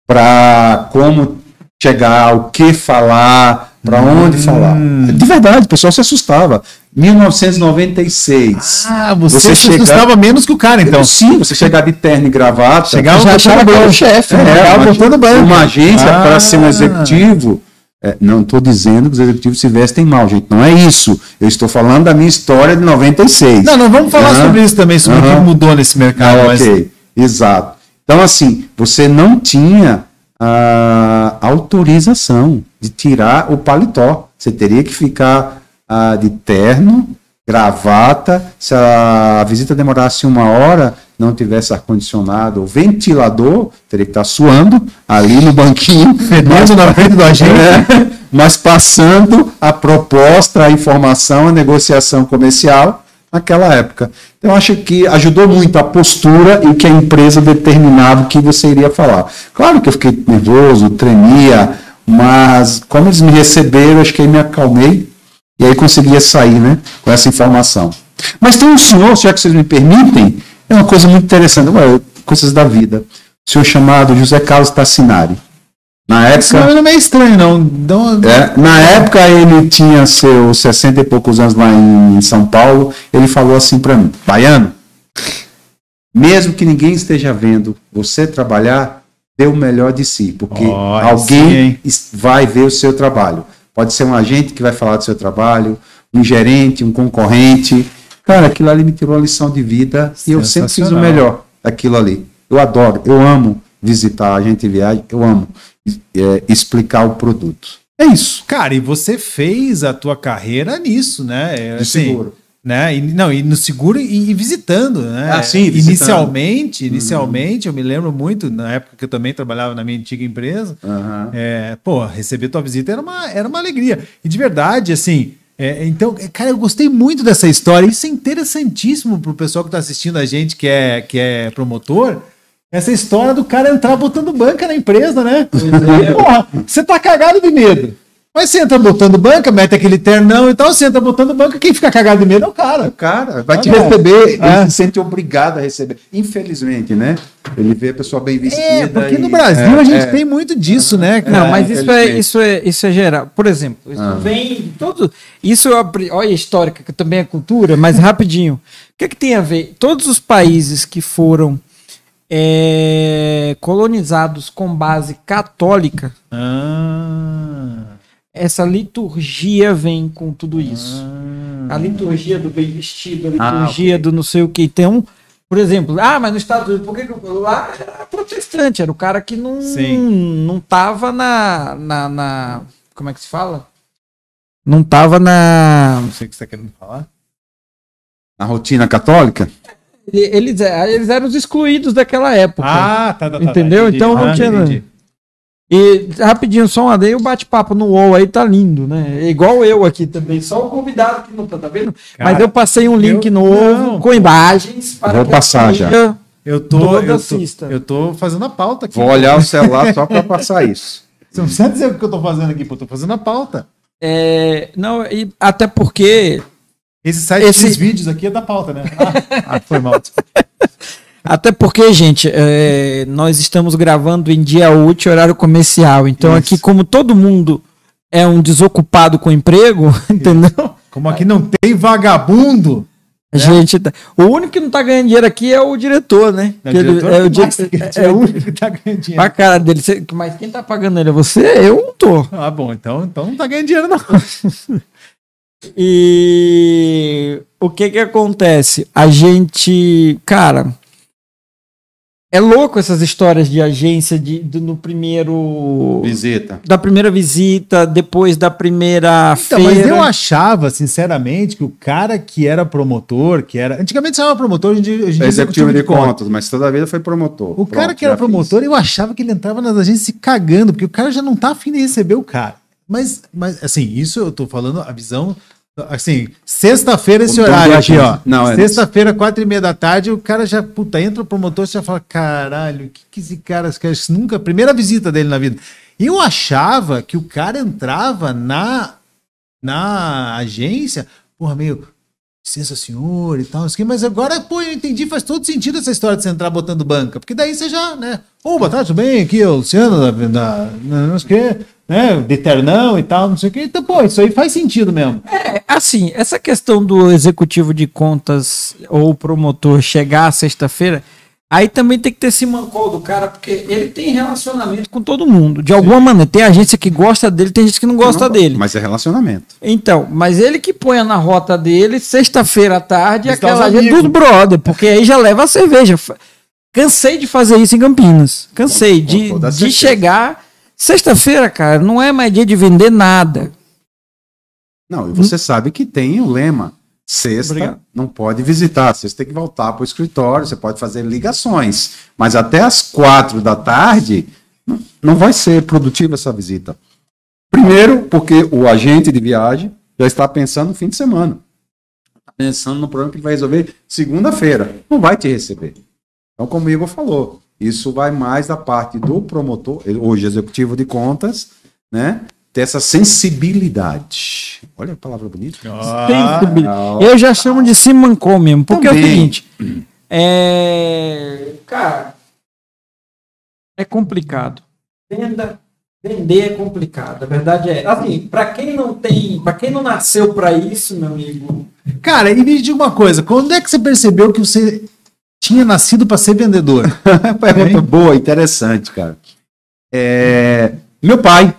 para como chegar, o que falar, para onde falar. De verdade, o pessoal se assustava. 1996. Ah, você, Você se chega- assustava menos que o cara, então. Sim, você chegar de terno e gravata. Chegava já botando chegava banco. o chefe. É, É, chegava uma, botando banco. uma agência Ah. para ser um executivo. é, não estou dizendo que os executivos se vestem mal, gente. Não é isso. Eu estou falando da minha história de 96. Não, não vamos falar Aham. sobre isso também, sobre o Aham. que mudou nesse mercado. Ah, mas- ok, exato. Então, assim, você não tinha a autorização de tirar o paletó. Você teria que ficar ah, de terno, gravata. Se a visita demorasse uma hora, não tivesse ar-condicionado ou ventilador, teria que estar suando ali no banquinho. Fedendo na frente do agente. É, mas passando a proposta, a informação, a negociação comercial naquela época. Então, eu acho que ajudou muito a postura e que a empresa determinava o que você iria falar. Claro que eu fiquei nervoso, tremia, mas como eles me receberam, acho que aí me acalmei e aí conseguia sair né, com essa informação. Mas tem um senhor, já que vocês me permitem, é uma coisa muito interessante, coisas da vida. O senhor chamado José Carlos Tassinari. Na Esse época. não é meio estranho, não. Não- É, na época ele tinha seus 60 e poucos anos lá em São Paulo, ele falou assim para mim, Baiano, mesmo que ninguém esteja vendo você trabalhar, dê o melhor de si, porque sim, alguém es- vai ver o seu trabalho. Pode ser um agente que vai falar do seu trabalho, um gerente, um concorrente. Cara, aquilo ali me tirou a lição de vida e eu sempre fiz o melhor daquilo ali. Eu adoro, eu amo visitar agente de viagem, eu amo é, explicar o produto. É isso. Cara, e você fez a tua carreira nisso, né? É, De assim, seguro. Né? E, não, e no seguro e, e visitando, né? Ah, sim, visitando. Inicialmente, inicialmente, eu me lembro muito, na época que eu também trabalhava na minha antiga empresa, Aham. é, pô, receber tua visita era uma, era uma alegria. E de verdade, assim, É, então, é, cara, eu gostei muito dessa história. Isso é interessantíssimo pro pessoal que tá assistindo a gente, que é, que é promotor. Essa história do cara entrar botando banca na empresa, né? Porra, você tá cagado de medo. Mas você entra botando banca, mete aquele ternão e tal, você entra botando banca, quem fica cagado de medo é o O cara. cara vai te Ah, receber, é. ele se sente obrigado a receber. Infelizmente, né? Ele vê a pessoa bem vestida. É, porque no Brasil é, a gente é. tem muito disso, né? cara? Não, mas isso é, isso, é, isso é geral. Por exemplo, isso Ah. vem todo. Isso apre- olha a histórica, que também é cultura, mas rapidinho. O que, é que tem a ver? Todos os países que foram é, colonizados com base católica, Ah, essa liturgia vem com tudo isso. A liturgia do bem vestido, a Ah, liturgia do não sei o que. Então, por exemplo, ah, mas nos Estados Unidos, por que, que lá era protestante? Era o cara que não, Sim. não tava na, na, na- Como é que se fala? Não tava na. não sei o que você tá querendo falar. Na rotina católica? Eles, eles eram os excluídos daquela época. Ah, tá, tá, tá. Entendeu? entendi. Então não Ah, tinha- entendi. E rapidinho, só um adendo, o bate-papo no UOL aí tá lindo, né? É igual eu aqui também, só o convidado que não tá, tá vendo? Cara, Mas eu passei um link eu- no UOL não, com imagens Vou que passar já. Eu tô, eu tô, assista. eu tô fazendo a pauta aqui. Vou olhar o celular só para passar isso. Você não precisa dizer o que eu tô fazendo aqui, pô. Eu tô fazendo a pauta. É, não, e até porque Esse site Esse- desses vídeos aqui é da pauta, né? Ah, ah, foi mal. Até porque, gente, é, nós estamos gravando em dia útil, horário comercial. Então, Isso. aqui, como todo mundo é um desocupado com emprego, entendeu? Como aqui não tem vagabundo. A gente tá- O único que não tá ganhando dinheiro aqui é o diretor, né? É, Que ele- diretor é o mais dire- que- é é o o único que tá ganhando dinheiro. pra cara dele. Mas quem tá pagando ele é você? Eu não tô. Ah, bom, então, então não tá ganhando dinheiro, não. E o que que acontece? A gente, cara, é louco essas histórias de agência de, do- no primeiro Visita. da primeira visita, depois da primeira Então, feira. mas eu achava, sinceramente, que o cara que era promotor, que era. Antigamente chamava promotor, hoje hoje É executivo de contas, mas toda a vida foi promotor. O cara Pronto, que era já fiz. promotor, eu achava que ele entrava nas agências se cagando, porque o cara já não tá afim de receber o cara. Mas, mas assim, isso eu tô falando a visão. Assim, sexta-feira esse O dono horário aqui, ó. Não, é- Sexta-feira, quatro e meia da tarde, o cara já, puta, entra o promotor, você já fala, caralho, o que, que esse cara quer? Isso Nunca, primeira visita dele na vida. Eu achava que o cara entrava na, na agência, porra, meio, licença senhor e tal, mas agora, pô, eu entendi, faz todo sentido essa história de você entrar botando banca, porque daí você já, né, ô, boa tarde, tudo bem? Aqui é o Luciano, da, da, não sei o quê, né, de ternão e tal, não sei o quê, então, pô, isso aí faz sentido mesmo. É, assim, essa questão do executivo de contas ou promotor chegar sexta-feira, aí também tem que ter esse mancol do cara, porque ele tem relacionamento com todo mundo, de alguma maneira. Tem agência que gosta dele, tem gente que não gosta Não, dele. Mas é relacionamento. Então, mas ele que ponha na rota dele, sexta-feira à tarde, Visitar aquela agência dos brother, porque aí já leva a cerveja. Cansei de fazer isso em Campinas. Cansei Com de, toda de certeza. chegar. Sexta-feira, cara, não é mais dia de vender nada. Não, e você sabe que tem o lema. Sexta Obrigado. não pode visitar, sexta tem que voltar para o escritório, você pode fazer ligações, mas até as quatro da tarde não- vai ser produtiva essa visita. Primeiro, porque o agente de viagem já está pensando no fim de semana. Está pensando no problema que ele vai resolver segunda-feira. Não vai te receber. Então, como o Igor falou, isso vai mais da parte do promotor, hoje executivo de contas, né? Ter essa sensibilidade. Olha a palavra bonita. Sensibilidade. Eu já chamo de Simancol mesmo, porque é o Também. seguinte. É. Cara. É complicado. Venda. Vender é complicado. A verdade é. Assim, pra quem não tem. Pra quem não nasceu pra isso, meu amigo. Cara, e me diga uma coisa, quando é que você percebeu que você tinha nascido para ser vendedor? Pergunta boa, interessante, cara. É, meu pai.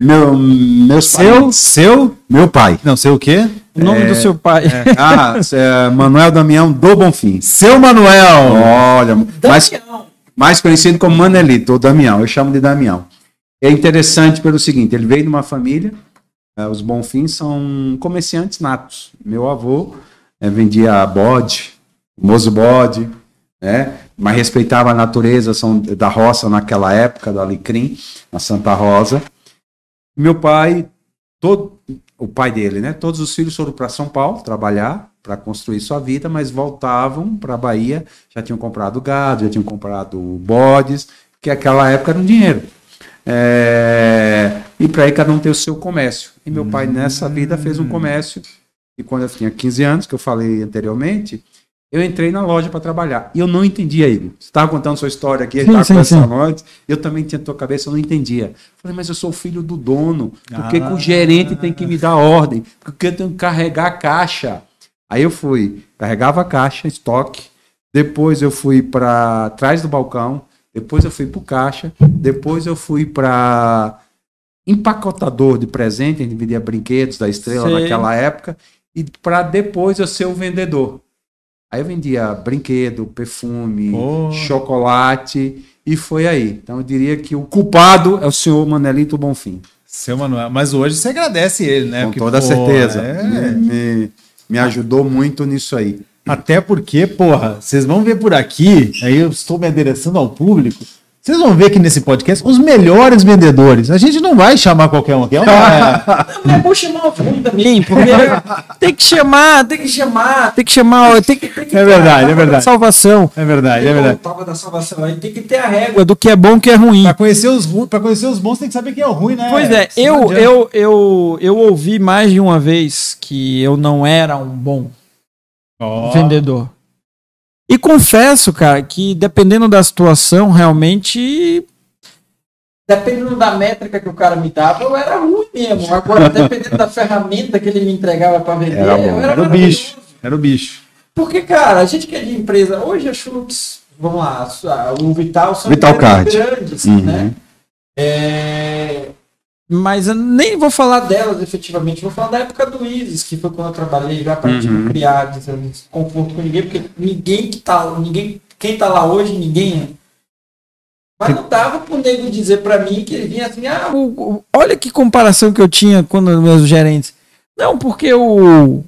Meu, meus Seu? pais. Seu? Meu pai. Não sei o quê. O nome do seu pai. Ah, é, Manuel Damião do Bonfim. Seu Manuel. Olha, mais, Damião. mais conhecido como Manelito, ou Damião, eu chamo de Damião. É interessante pelo seguinte, ele veio de uma família, eh, os Bonfins são comerciantes natos. Meu avô eh, vendia bode, mozo bode, né? mas respeitava a natureza são da roça naquela época, do Alecrim, na Santa Rosa. Meu pai, todo, o pai dele, né? Todos os filhos foram para São Paulo trabalhar, para construir sua vida, mas voltavam para a Bahia, já tinham comprado gado, já tinham comprado bodes, que aquela época era um dinheiro. É, e para aí cada um ter o seu comércio. E meu pai nessa vida fez um comércio. E quando eu tinha 15 anos, que eu falei anteriormente, eu entrei na loja para trabalhar. E eu não entendia, Igor. Você estava contando sua história aqui, estava conversando sim. antes. Eu também tinha tua cabeça, eu não entendia. Falei, mas eu sou filho do dono. Por que, que Ah. o gerente tem que me dar ordem? Por que eu tenho que carregar a caixa? Aí eu fui, carregava a caixa, estoque. Depois eu fui para trás do balcão. Depois eu fui para o caixa. Depois eu fui para empacotador de presente, a gente vendia brinquedos da estrela Sei. naquela época. E para depois eu ser o vendedor. Aí eu vendia brinquedo, perfume, Pô. chocolate e foi aí. Então eu diria que o culpado é o senhor Manelito Bonfim. Seu Manuel. Mas hoje você agradece ele, né? com Porque, toda pô, certeza. é- Me, me- me ajudou muito nisso aí. Até porque, porra, vocês vão ver por aqui, aí eu estou me adereçando ao público. Vocês vão ver aqui nesse podcast os melhores vendedores. A gente não vai chamar qualquer um aqui. É uma- Não, é bom chamar o fundo também, porque tem que chamar, tem que chamar, tem que chamar, tem que, tem que É verdade, é verdade. salvação. É verdade, é verdade. Tábua da salvação aí tem que ter a régua do que é bom e o que é ruim. Pra conhecer, os, ru- pra conhecer os bons, tem que saber quem é o ruim, né? Pois é, eu, eu, eu, eu ouvi mais de uma vez que eu não era um bom vendedor. E confesso, cara, que dependendo da situação, realmente. Dependendo da métrica que o cara me dava, eu era ruim mesmo. Agora, dependendo da ferramenta que ele me entregava para vender, Era bom, eu Era o maravilhoso. bicho. Era o bicho. Porque, cara, a gente que é de empresa, hoje a Schultz, vamos lá, o Vital são Vital grandes, Uhum. né? É, Mas eu nem vou falar delas efetivamente, vou falar da época do Isis, que foi quando eu trabalhei já para tipo, Uhum. criar desconforto com ninguém, porque ninguém que tá, ninguém, quem tá lá hoje, ninguém é. Mas não dava pro nego dizer para mim que ele vinha assim, ah, o- o- olha que comparação que eu tinha quando meus gerentes. Não, porque o,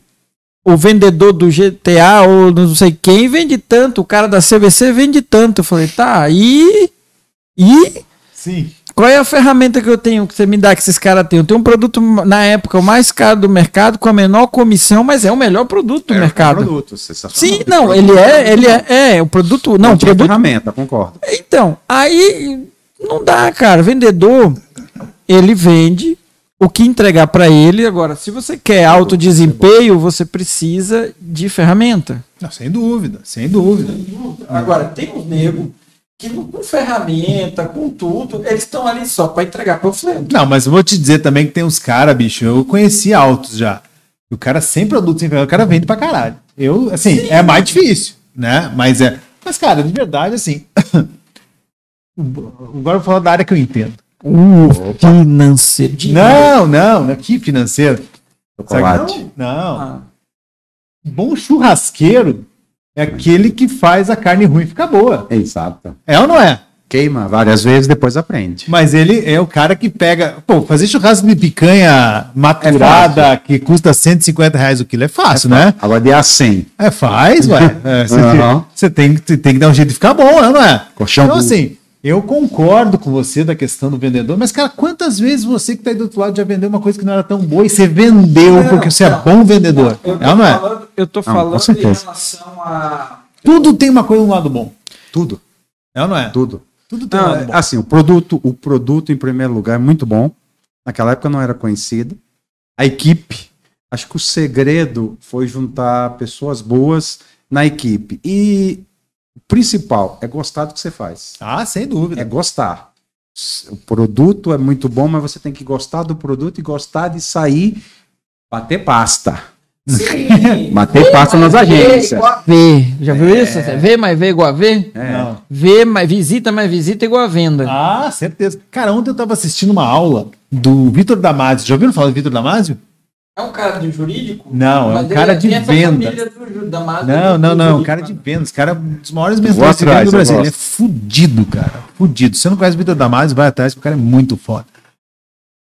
o vendedor do GTA ou não sei quem vende tanto, o cara da CVC vende tanto. Eu falei, tá, e. E Sim. Qual é a ferramenta que eu tenho que você me dá que esses caras têm? Eu tenho um produto, na época, o mais caro do mercado, com a menor comissão, mas é o melhor produto do um mercado. Produto, sensacional. Sim, não, ele é, ele é, é, o produto, não, Não tinha produto ferramenta, concordo. então, aí não dá, cara. Vendedor, ele vende o que entregar para ele. Agora, se você quer alto desempenho, você precisa de ferramenta. Não, sem dúvida, sem dúvida. Agora, tem um nego que não- com ferramenta, com tudo, eles estão ali só para entregar panfleto. Não, mas eu vou te dizer também que tem uns caras, bicho, eu conheci altos já. O cara sem produto, sem ferramenta, o cara vende pra caralho. Eu, assim, é mais difícil, né? Mas é. Mas, cara, de verdade, assim. Agora eu vou falar da área que eu entendo. Uh, financeiro. Não, não, não, que financeiro. Chocolate. Não. Ah, Bom churrasqueiro é aquele que faz a carne ruim ficar boa. Exato. É ou não é? Queima várias vezes, depois aprende. Mas ele é o cara que pega. Pô, fazer churrasco de picanha maturada que custa 150 reais o quilo é fácil, né? Agora de A100. É, faz, ué. É, Você Aham. você tem, que- tem que dar um jeito de ficar bom, né, não é? Colchão então, assim, eu concordo com você da questão do vendedor, mas, cara, quantas vezes você que tá aí do outro lado já vendeu uma coisa que não era tão boa e você vendeu Não, porque você é não. bom vendedor? Eu tô É ou não é? falando, eu tô com falando em relação a. Tudo tem uma coisa um lado bom. Tudo, É ou não é? tudo. Tudo tem um Não, lado bom. assim, o produto, o produto em primeiro lugar é muito bom. Naquela época não era conhecido. A equipe, acho que o segredo foi juntar pessoas boas na equipe. E o principal é gostar do que você faz. Ah, sem dúvida. É gostar. O produto é muito bom, mas você tem que gostar do produto e gostar de sair bater pasta. Sim. Bater pasta nas agências. igual a V. Já viu isso? V mais V igual a V? É. Não. V mais visita mais visita igual a venda. Ah, certeza. Cara, ontem eu tava assistindo uma aula do Vitor Damasio. Já ouviram falar do Vitor Damasio? É um cara de jurídico? Não, é um ele cara de tem essa venda. do da Não, não, não. Um jurídico, cara de né? vendas. Cara, um dos maiores vendedores de do Brasil. Ele é fudido, cara. Fudido. Se você não conhece o Vitor Damasio, vai atrás, porque o cara é muito foda.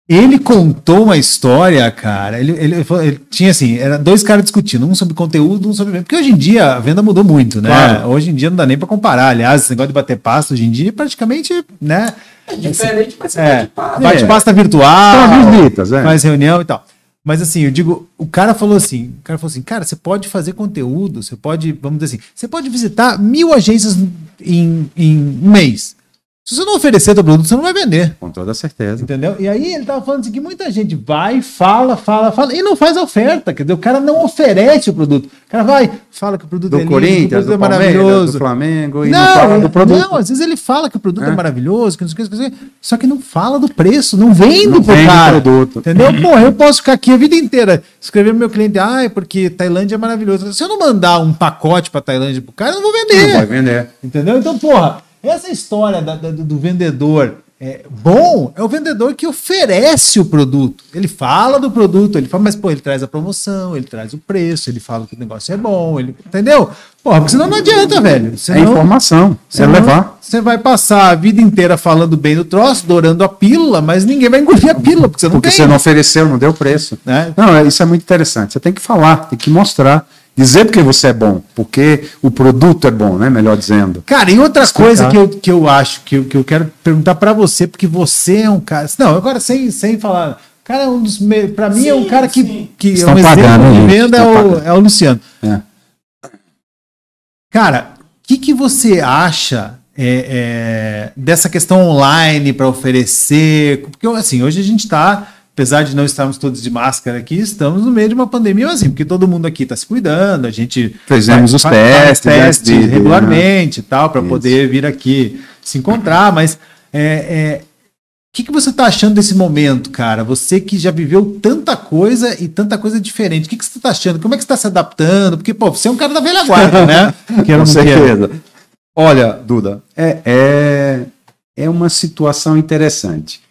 Ele contou uma história, cara. Ele, ele, falou- ele tinha assim, era dois caras discutindo, um sobre conteúdo, um sobre venda. Porque hoje em dia a venda mudou muito, né? Claro. Hoje em dia não dá nem pra comparar. Aliás, esse negócio de bater pasto hoje em dia praticamente, né? É diferente, mas É, pode parar. bate É. pasta virtual, São visitas, é. faz reunião e tal. Mas assim, eu digo, o cara falou assim, o cara falou assim, cara, você pode fazer conteúdo, você pode, vamos dizer assim, você pode visitar mil agências em, em um mês. Se você não oferecer teu produto, você não vai vender. Com toda certeza. Entendeu? E aí ele tava falando assim que muita gente vai, fala, fala, fala, e não faz oferta. Quer dizer, o cara não oferece o produto. O cara vai, fala que o produto Do é lindo, que o Corinthians, produto do é maravilhoso. do Flamengo, e não, não fala do produto. não, às vezes ele fala que o produto é, É. maravilhoso, que não sei o que, só que não fala do preço, não vende Não pro vende o cara. produto. Entendeu? Pô, eu posso ficar aqui a vida inteira escrever pro meu cliente, ah, é porque Tailândia é maravilhoso. Se eu não mandar um pacote pra Tailândia pro cara, eu não vou vender. Não vai vender. Entendeu? Então, porra, essa história da- da- do, do vendedor é, bom é o vendedor que oferece o produto. Ele fala do produto, ele fala, mas pô, ele traz a promoção, ele traz o preço, ele fala que o negócio é bom, ele, entendeu? Porra, porque senão não adianta, velho. É Senão, informação. É senão levar. Você vai passar a vida inteira falando bem do troço, dourando a pílula, mas ninguém vai engolir a pílula, porque você não Porque tem. você não ofereceu, não deu preço. Né? Não, é- isso é muito interessante. Você tem que falar, tem que mostrar. Dizer porque você é bom, porque o produto é bom, né? Melhor dizendo. Cara, e outra Explicar. coisa que eu, que eu acho, que eu, que eu quero perguntar pra você, porque você é um cara. Não, agora sem, sem falar. Cara, é um dos. me- Pra mim é um cara que, que é Estão um exemplo pagando, de gente, venda é estão o, é o Luciano. É. Cara, o que, que você acha é, é, dessa questão online para oferecer? Porque assim, hoje a gente está, apesar de não estarmos todos de máscara aqui, estamos no meio de uma pandemia, mas assim, porque todo mundo aqui está se cuidando, a gente Fizemos os testes, testes regularmente e tal, para poder vir aqui se encontrar, mas é, é, o que, que você está achando desse momento, cara? Você que já viveu tanta coisa e tanta coisa diferente. O que, que você está achando? Como é que você está se adaptando? Porque, pô, você é um cara da velha guarda, né? Que Com certeza. Olha, Duda, é, é, é uma situação interessante.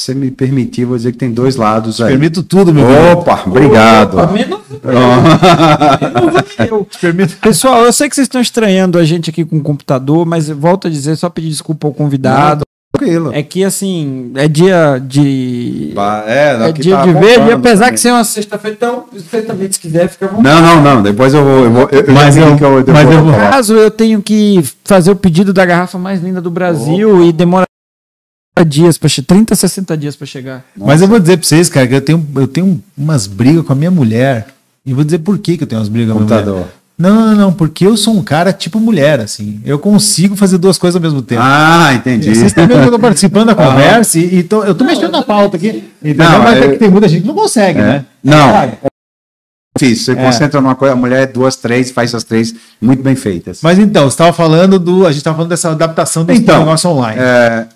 Se você me permitir, vou dizer que tem dois lados aí. Permito tudo, meu. Opa, obrigado. Opa, menos eu. Permito. Pessoal, eu sei que vocês estão estranhando a gente aqui com o computador, mas volto a dizer, só pedir desculpa ao convidado. Tranquilo. É que assim, é dia de. É, É aqui dia tá de bombando verde, apesar também. que ser uma sexta-feira, então, você também, se quiser, fica vontade. Não, não, não. Depois eu vou. Eu vou eu, Mas eu- eu, mas eu vou-. Caso eu tenho que fazer o pedido da garrafa mais linda do Brasil e demora dias para 30, 60 dias para chegar. Mas eu vou dizer pra vocês, cara, que eu tenho, eu tenho umas brigas com a minha mulher. E vou dizer por que, que eu tenho umas brigas com a minha mulher. Não, não, não, porque eu sou um cara tipo mulher, assim. Eu consigo fazer duas coisas ao mesmo tempo. Ah, entendi. Vocês estão vendo que eu tô participando da conversa e, e tô- eu tô mexendo na pauta aqui. Entendeu? Não, Mas é eu- que tem muita gente que não consegue, É. né? Não. Sabe? Difícil. Você É. concentra numa coisa, a mulher é duas, três, faz as três muito bem feitas. Mas então, você estava falando do. A gente estava falando dessa adaptação desse Então, negócio online. É,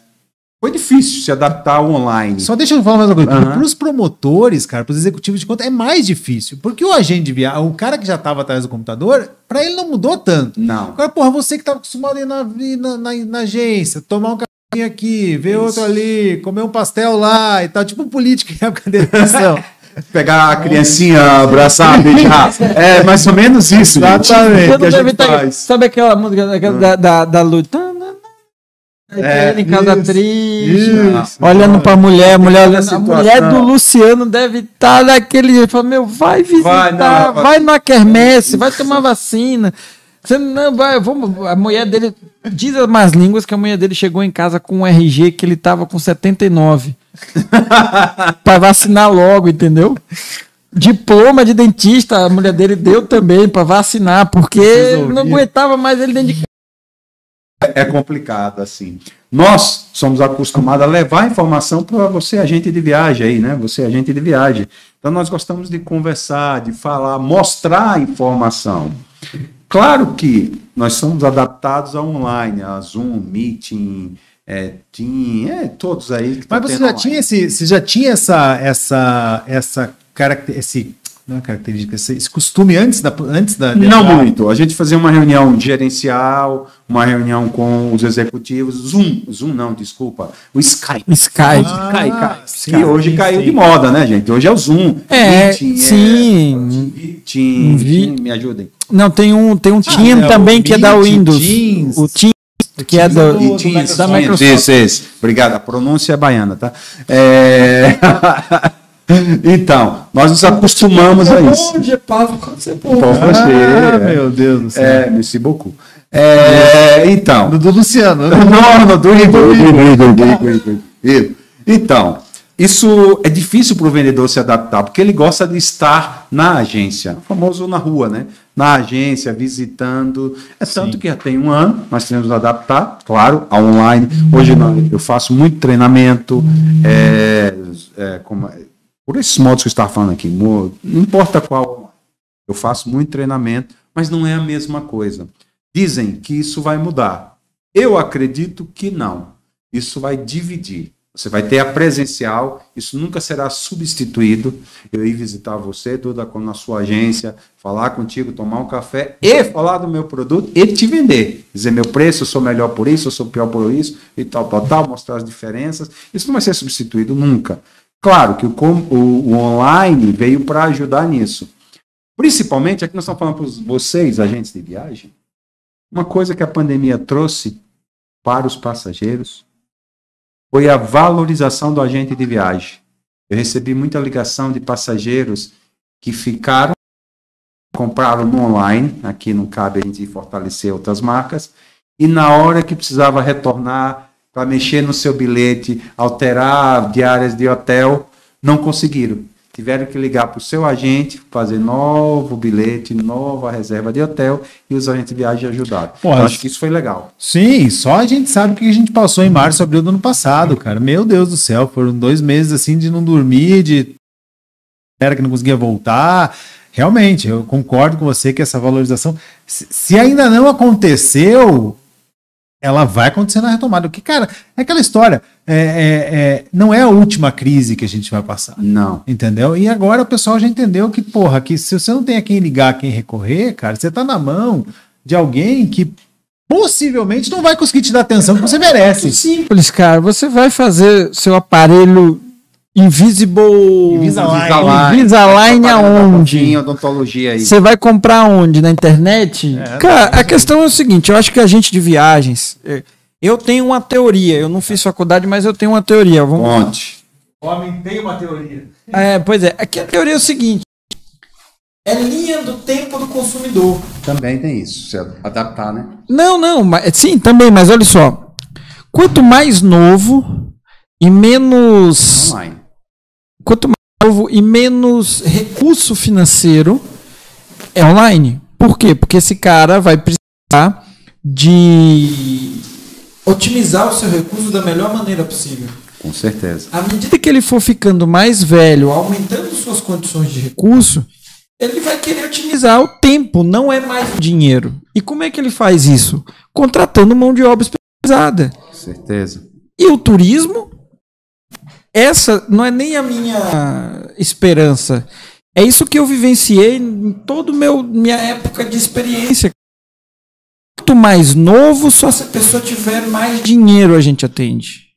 foi difícil se adaptar ao online. Só deixa eu falar mais uma coisa. Aham. Para os promotores, cara, para os executivos de conta, é mais difícil. Porque o agente de viagem, o cara que já estava atrás do computador, para ele não mudou tanto. Não. Agora, porra, você que estava acostumado a ir na, na, na- na agência, tomar um café aqui, ver outro ali, comer um pastel lá e tal, tipo político em época de eleição. Pegar a criancinha, abraçar, beijar. É mais ou menos isso. gente, Exatamente. gente tá- faz. sabe aquela música daquela da, da, da luta? Tá É, ele em casa isso, triste, isso. olhando pra mulher, a mulher, olhando, a situação. mulher do Luciano deve estar daquele jeito, fala, meu, vai visitar, Vai, não, vai na quermesse, vai tomar vacina. Você não vai, vamos, a mulher dele, diz as más línguas que a mulher dele chegou em casa com um RG que ele tava com 79. pra vacinar logo, entendeu? Diploma de dentista, a mulher dele deu também pra vacinar, porque Resolvia. não aguentava mais ele dentro de casa. É complicado, assim. Nós somos acostumados a levar a informação para você, agente de viagem aí, né? Você, agente de viagem. Então, nós gostamos de conversar, de falar, mostrar a informação. Claro que nós somos adaptados ao online, a Zoom, Meeting, é, Team, é, todos aí. que Mas estão você já online. tinha esse, você já tinha essa essa essa esse não é característica, esse, esse costume antes da antes da Não da- muito. A gente fazia uma reunião gerencial, uma reunião com os executivos. Zoom, Zoom não, desculpa. O Skype. Skype. Ah, cai. sim, que hoje sim, caiu sim. de moda, né, gente? Hoje é o Zoom. É, Meeting, sim. Meeting, Vi- me ajudem. Não, tem um, tem um Team é, também que é da Windows. Teams. O Team, que é do, é do- do Teams, da Microsoft. Isso, isso. Obrigado. A pronúncia é baiana, tá? É... então, nós nos acostumamos a isso. Por Ah, você. meu Deus do céu. É, merci beaucoup. É, então. Do, do Luciano. né? Não, não, do Igor. Então, isso é difícil para o vendedor se adaptar, porque ele gosta de estar na agência, o famoso na rua, né? Na agência, visitando. É tanto Sim. que já tem um ano, nós temos que adaptar, claro, ao online. Hoje não, eu faço muito treinamento, é, é, como- por esses modos que eu estava falando aqui, não importa qual, eu faço muito treinamento, mas não é a mesma coisa. Dizem que isso vai mudar. Eu acredito que não. Isso vai dividir. Você vai ter a presencial, isso nunca será substituído. Eu ir visitar você, Duda, na sua agência, falar contigo, tomar um café e falar do meu produto e te vender. Dizer meu preço, eu sou melhor por isso, eu sou pior por isso, e tal, tal, tal, mostrar as diferenças. Isso não vai ser substituído nunca. Claro que o, o- o online veio para ajudar nisso. Principalmente, aqui nós estamos falando para vocês, agentes de viagem, uma coisa que a pandemia trouxe para os passageiros foi a valorização do agente de viagem. Eu recebi muita ligação de passageiros que ficaram, compraram no online, aqui não cabe a gente fortalecer outras marcas, e na hora que precisava retornar para mexer no seu bilhete, alterar diárias de hotel, não conseguiram. Tiveram que ligar para o seu agente, fazer novo bilhete, nova reserva de hotel, e os agentes de viagem ajudaram. Porra, Eu acho que isso foi legal. Sim, só a gente sabe o que a gente passou em março, abril do ano passado, cara. Meu Deus do céu, foram dois meses assim de não dormir, de era que não conseguia voltar. Realmente, eu concordo com você que essa valorização, se ainda não aconteceu, ela vai acontecer na retomada. Porque, cara, é aquela história, é, é, é, não é a última crise que a gente vai passar. Não. Entendeu? E agora o pessoal já entendeu que, porra, que se você não tem a quem ligar, a quem recorrer, cara, você tá na mão de alguém que possivelmente não vai conseguir te dar atenção que você merece. Simples, cara. Você vai fazer seu aparelho Invisible. Invisalign. Invisalign aonde? Odontologia aí. Você vai comprar onde? Na internet? É, Cara, a questão é o seguinte: eu acho que a gente de viagens. eh, Eu tenho uma teoria. Eu não fiz faculdade, mas eu tenho uma teoria. Vamos lá. Ponte. Homem tem uma teoria. É, pois é. Aqui a teoria é o seguinte: é linha do tempo do consumidor. Também tem isso. Se adaptar, né? Não, não, mas, sim, também, mas olha só. Quanto mais novo e menos. Online. Quanto mais novo e menos recurso financeiro é online. Por quê? Porque esse cara vai precisar de otimizar o seu recurso da melhor maneira possível. Com certeza. À medida que ele for ficando mais velho, aumentando suas condições de recurso, ele vai querer otimizar o tempo, não é mais o dinheiro. E como é que ele faz isso? Contratando mão de obra especializada. Com certeza. E o turismo, essa não é nem a minha esperança. É isso que eu vivenciei em toda minha época de experiência. Quanto mais novo, só se a pessoa tiver mais dinheiro a gente atende.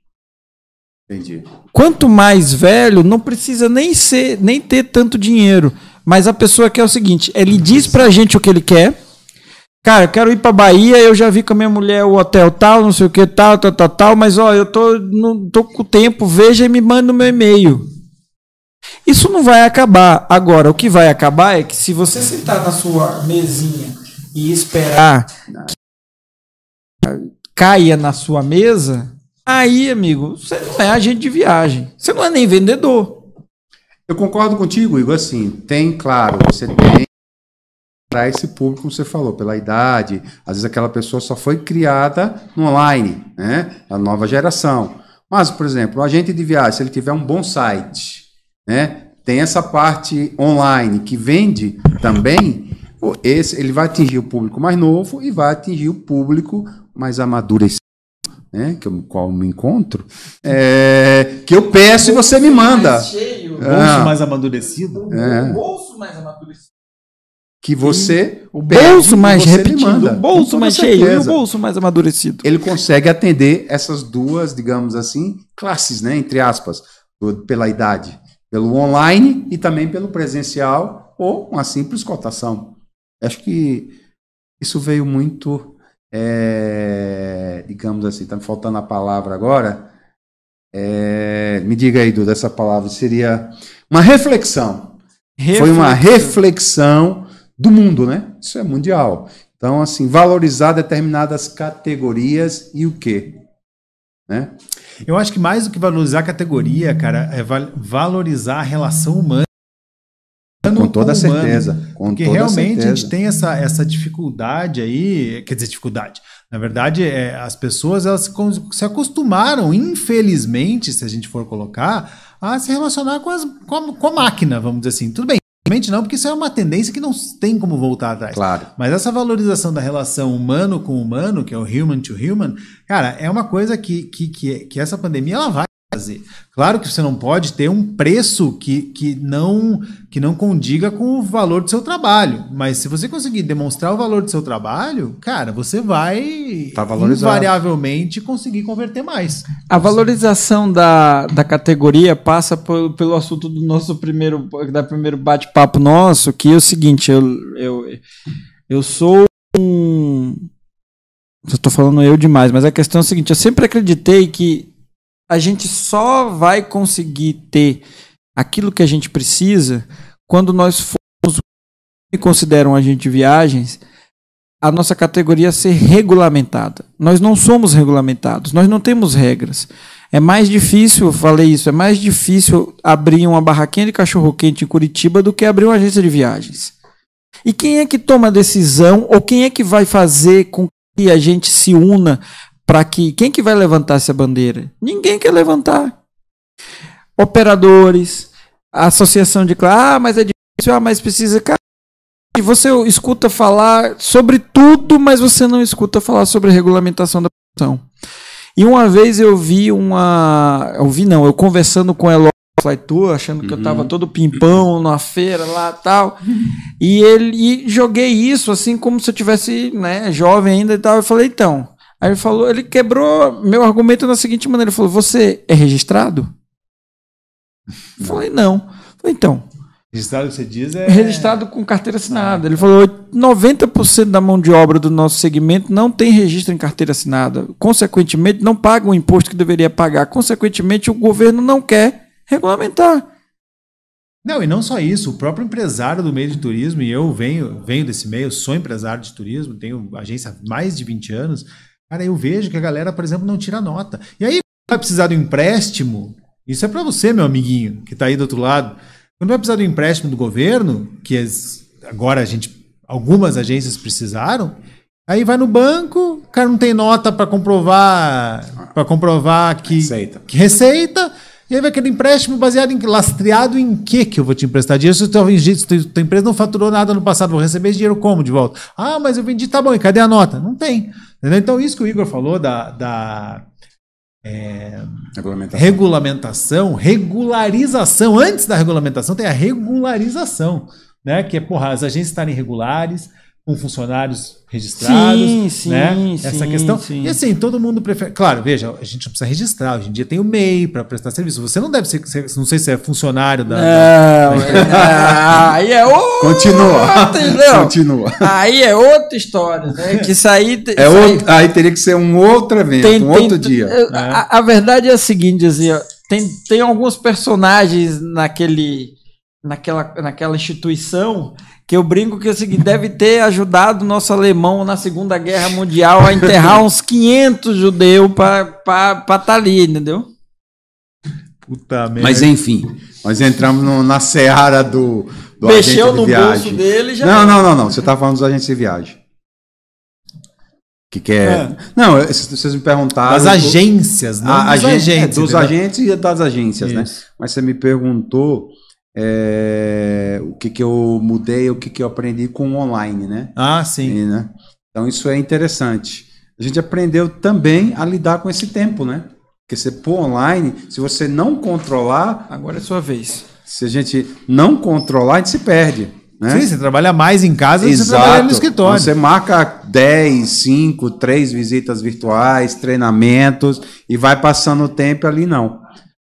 Entendi. Quanto mais velho, não precisa nem ser, nem ter tanto dinheiro. Mas a pessoa quer o seguinte: ele diz pra gente o que ele quer. Cara, eu quero ir pra Bahia, eu já vi com a minha mulher o hotel tal, não sei o que, tal, tal, tal, tal, mas ó, eu tô, não tô com tempo, veja e me manda no meu e-mail. Isso não vai acabar. Agora, o que vai acabar é que se você sentar na sua mesinha e esperar que caia na sua mesa, aí, amigo, você não é agente de viagem. Você não é nem vendedor. Eu concordo contigo, Igor. Assim, tem, claro, você tem para esse público, como você falou, pela idade. Às vezes aquela pessoa só foi criada no online, né? A nova geração. Mas, por exemplo, o agente de viagem, se ele tiver um bom site, né? Tem essa parte online que vende também. Esse, ele vai atingir o público mais novo e vai atingir o público mais amadurecido, né? Que eu, qual eu me encontro, é, que eu peço e você me manda. cheio, Ah. mais amadurecido. É. bolso mais amadurecido. Que você O bolso mais você repetido, o bolso mais toda cheio e o certeza. bolso mais amadurecido. Ele consegue atender essas duas, digamos assim, classes, né, entre aspas, do- pela idade, pelo online e também pelo presencial ou uma simples cotação. Acho que isso veio muito, é, digamos assim, está me faltando a palavra agora. É, me diga aí, Duda, essa palavra seria uma reflexão. Foi uma reflexão do mundo, né? Isso é mundial. Então, assim, valorizar determinadas categorias e o quê? né? Eu acho que mais do que valorizar a categoria, cara, é val- valorizar a relação humana. Com toda humano. certeza. Com Porque toda realmente a certeza. gente tem essa, essa dificuldade aí, quer dizer, dificuldade. Na verdade, é, as pessoas elas se acostumaram, infelizmente, se a gente for colocar, a se relacionar com, as, com, a, com a máquina, vamos dizer assim. Tudo bem, infelizmente não, porque isso é uma tendência que não tem como voltar atrás. Claro. Mas essa valorização da relação humano com humano, que é o human to human, cara, é uma coisa que, que, que, que essa pandemia ela vai fazer. Claro que você não pode ter um preço que, que, não, que não condiga com o valor do seu trabalho. Mas se você conseguir demonstrar o valor do seu trabalho, cara, você vai Tá invariavelmente conseguir converter mais. A valorização da, da categoria passa por- pelo assunto do nosso primeiro, da primeiro bate-papo nosso, que é o seguinte, eu, eu, eu sou um. Eu tô falando eu demais, mas a questão é a seguinte: eu sempre acreditei que a gente só vai conseguir ter aquilo que a gente precisa quando nós formos que consideram agente de viagens a nossa categoria ser regulamentada. Nós não somos regulamentados, nós não temos regras. É mais difícil, eu falei isso, é mais difícil abrir uma barraquinha de cachorro-quente em Curitiba do que abrir uma agência de viagens. E quem é que toma a decisão ou quem é que vai fazer com que a gente se una para que quem que vai levantar essa bandeira? Ninguém quer levantar. Operadores, associação de ah, mas é difícil, ah, mas precisa, cara, e você escuta falar sobre tudo, mas você não escuta falar sobre regulamentação da produção. E uma vez eu vi uma. Eu vi não, eu conversando com Flight Tour, achando que eu tava todo pimpão numa feira lá tal. E ele e joguei isso assim como se eu tivesse, né, jovem ainda e tal. Eu falei, então. Aí ele falou, ele quebrou meu argumento da seguinte maneira: ele falou, você é registrado? Eu falei, não. Falei, então, Registrado você diz é. registrado com carteira assinada. Ele falou: 90% da mão de obra do nosso segmento não tem registro em carteira assinada. Consequentemente, não paga o imposto que deveria pagar. Consequentemente, o governo não quer regulamentar. Não, e não só isso, o próprio empresário do meio de turismo, e eu venho, venho desse meio, sou empresário de turismo, tenho agência há mais de 20 anos, cara, eu vejo que a galera, por exemplo, não tira nota. E aí, vai precisar do empréstimo, isso é para você, meu amiguinho, que está aí do outro lado. Quando vai precisar do empréstimo do governo, que agora a gente, algumas agências precisaram, aí vai no banco, o cara não tem nota para comprovar, para comprovar que Receita. que receita, e aí vai aquele empréstimo baseado em lastreado em que que eu vou te emprestar dinheiro? Se tua, se tua empresa não faturou nada no passado, vou receber esse dinheiro como de volta? Ah, mas eu vendi, tá bom, e cadê a nota? Não tem. Entendeu? Então, isso que o Igor falou da, da Regulamentação. regulamentação, regularização, antes da regulamentação tem a regularização, né? Que é, porra, as agências estarem regulares, com funcionários registrados, Sim, sim, né? sim, Essa questão. sim. E assim, todo mundo prefere. Claro, veja, a gente não precisa registrar. Hoje em dia tem o MEI para prestar serviço. Você não deve ser, não sei se é funcionário da. Não, é- aí é outra, Continua. entendeu? Continua. Aí é outra história, né? Que isso aí. É isso aí- outro, aí teria que ser um outro evento, tem, um tem- outro dia. eu- A, a verdade é a seguinte, assim, ó, tem, tem alguns personagens naquele, naquela, naquela instituição que eu brinco que é o seguinte, deve ter ajudado o nosso alemão na Segunda Guerra Mundial a enterrar uns 500 judeus para estar ali, entendeu? Puta merda. Mas enfim, nós entramos no- na seara do, do Mexeu agente de no viagem. bolso dele e já. Não, não, não, não. Você tá falando dos agentes de viagem. Que quer. É. Não, esses- vocês me perguntaram. Das agências, não a, dos agente- agentes. é, dos agentes e das agências, né? Isso. Mas você me perguntou é, o que, que eu mudei, o que, que eu aprendi com o online, né? Ah, sim. E, né? Então isso é interessante. A gente aprendeu também a lidar com esse tempo, né? Porque você pôr online, se você não controlar, Agora é sua vez. se a gente não controlar, a gente se perde. Né? Sim, você trabalha mais em casa do que você trabalha no escritório. Você marca 10, 5, 3 visitas virtuais, treinamentos e vai passando o tempo ali, não.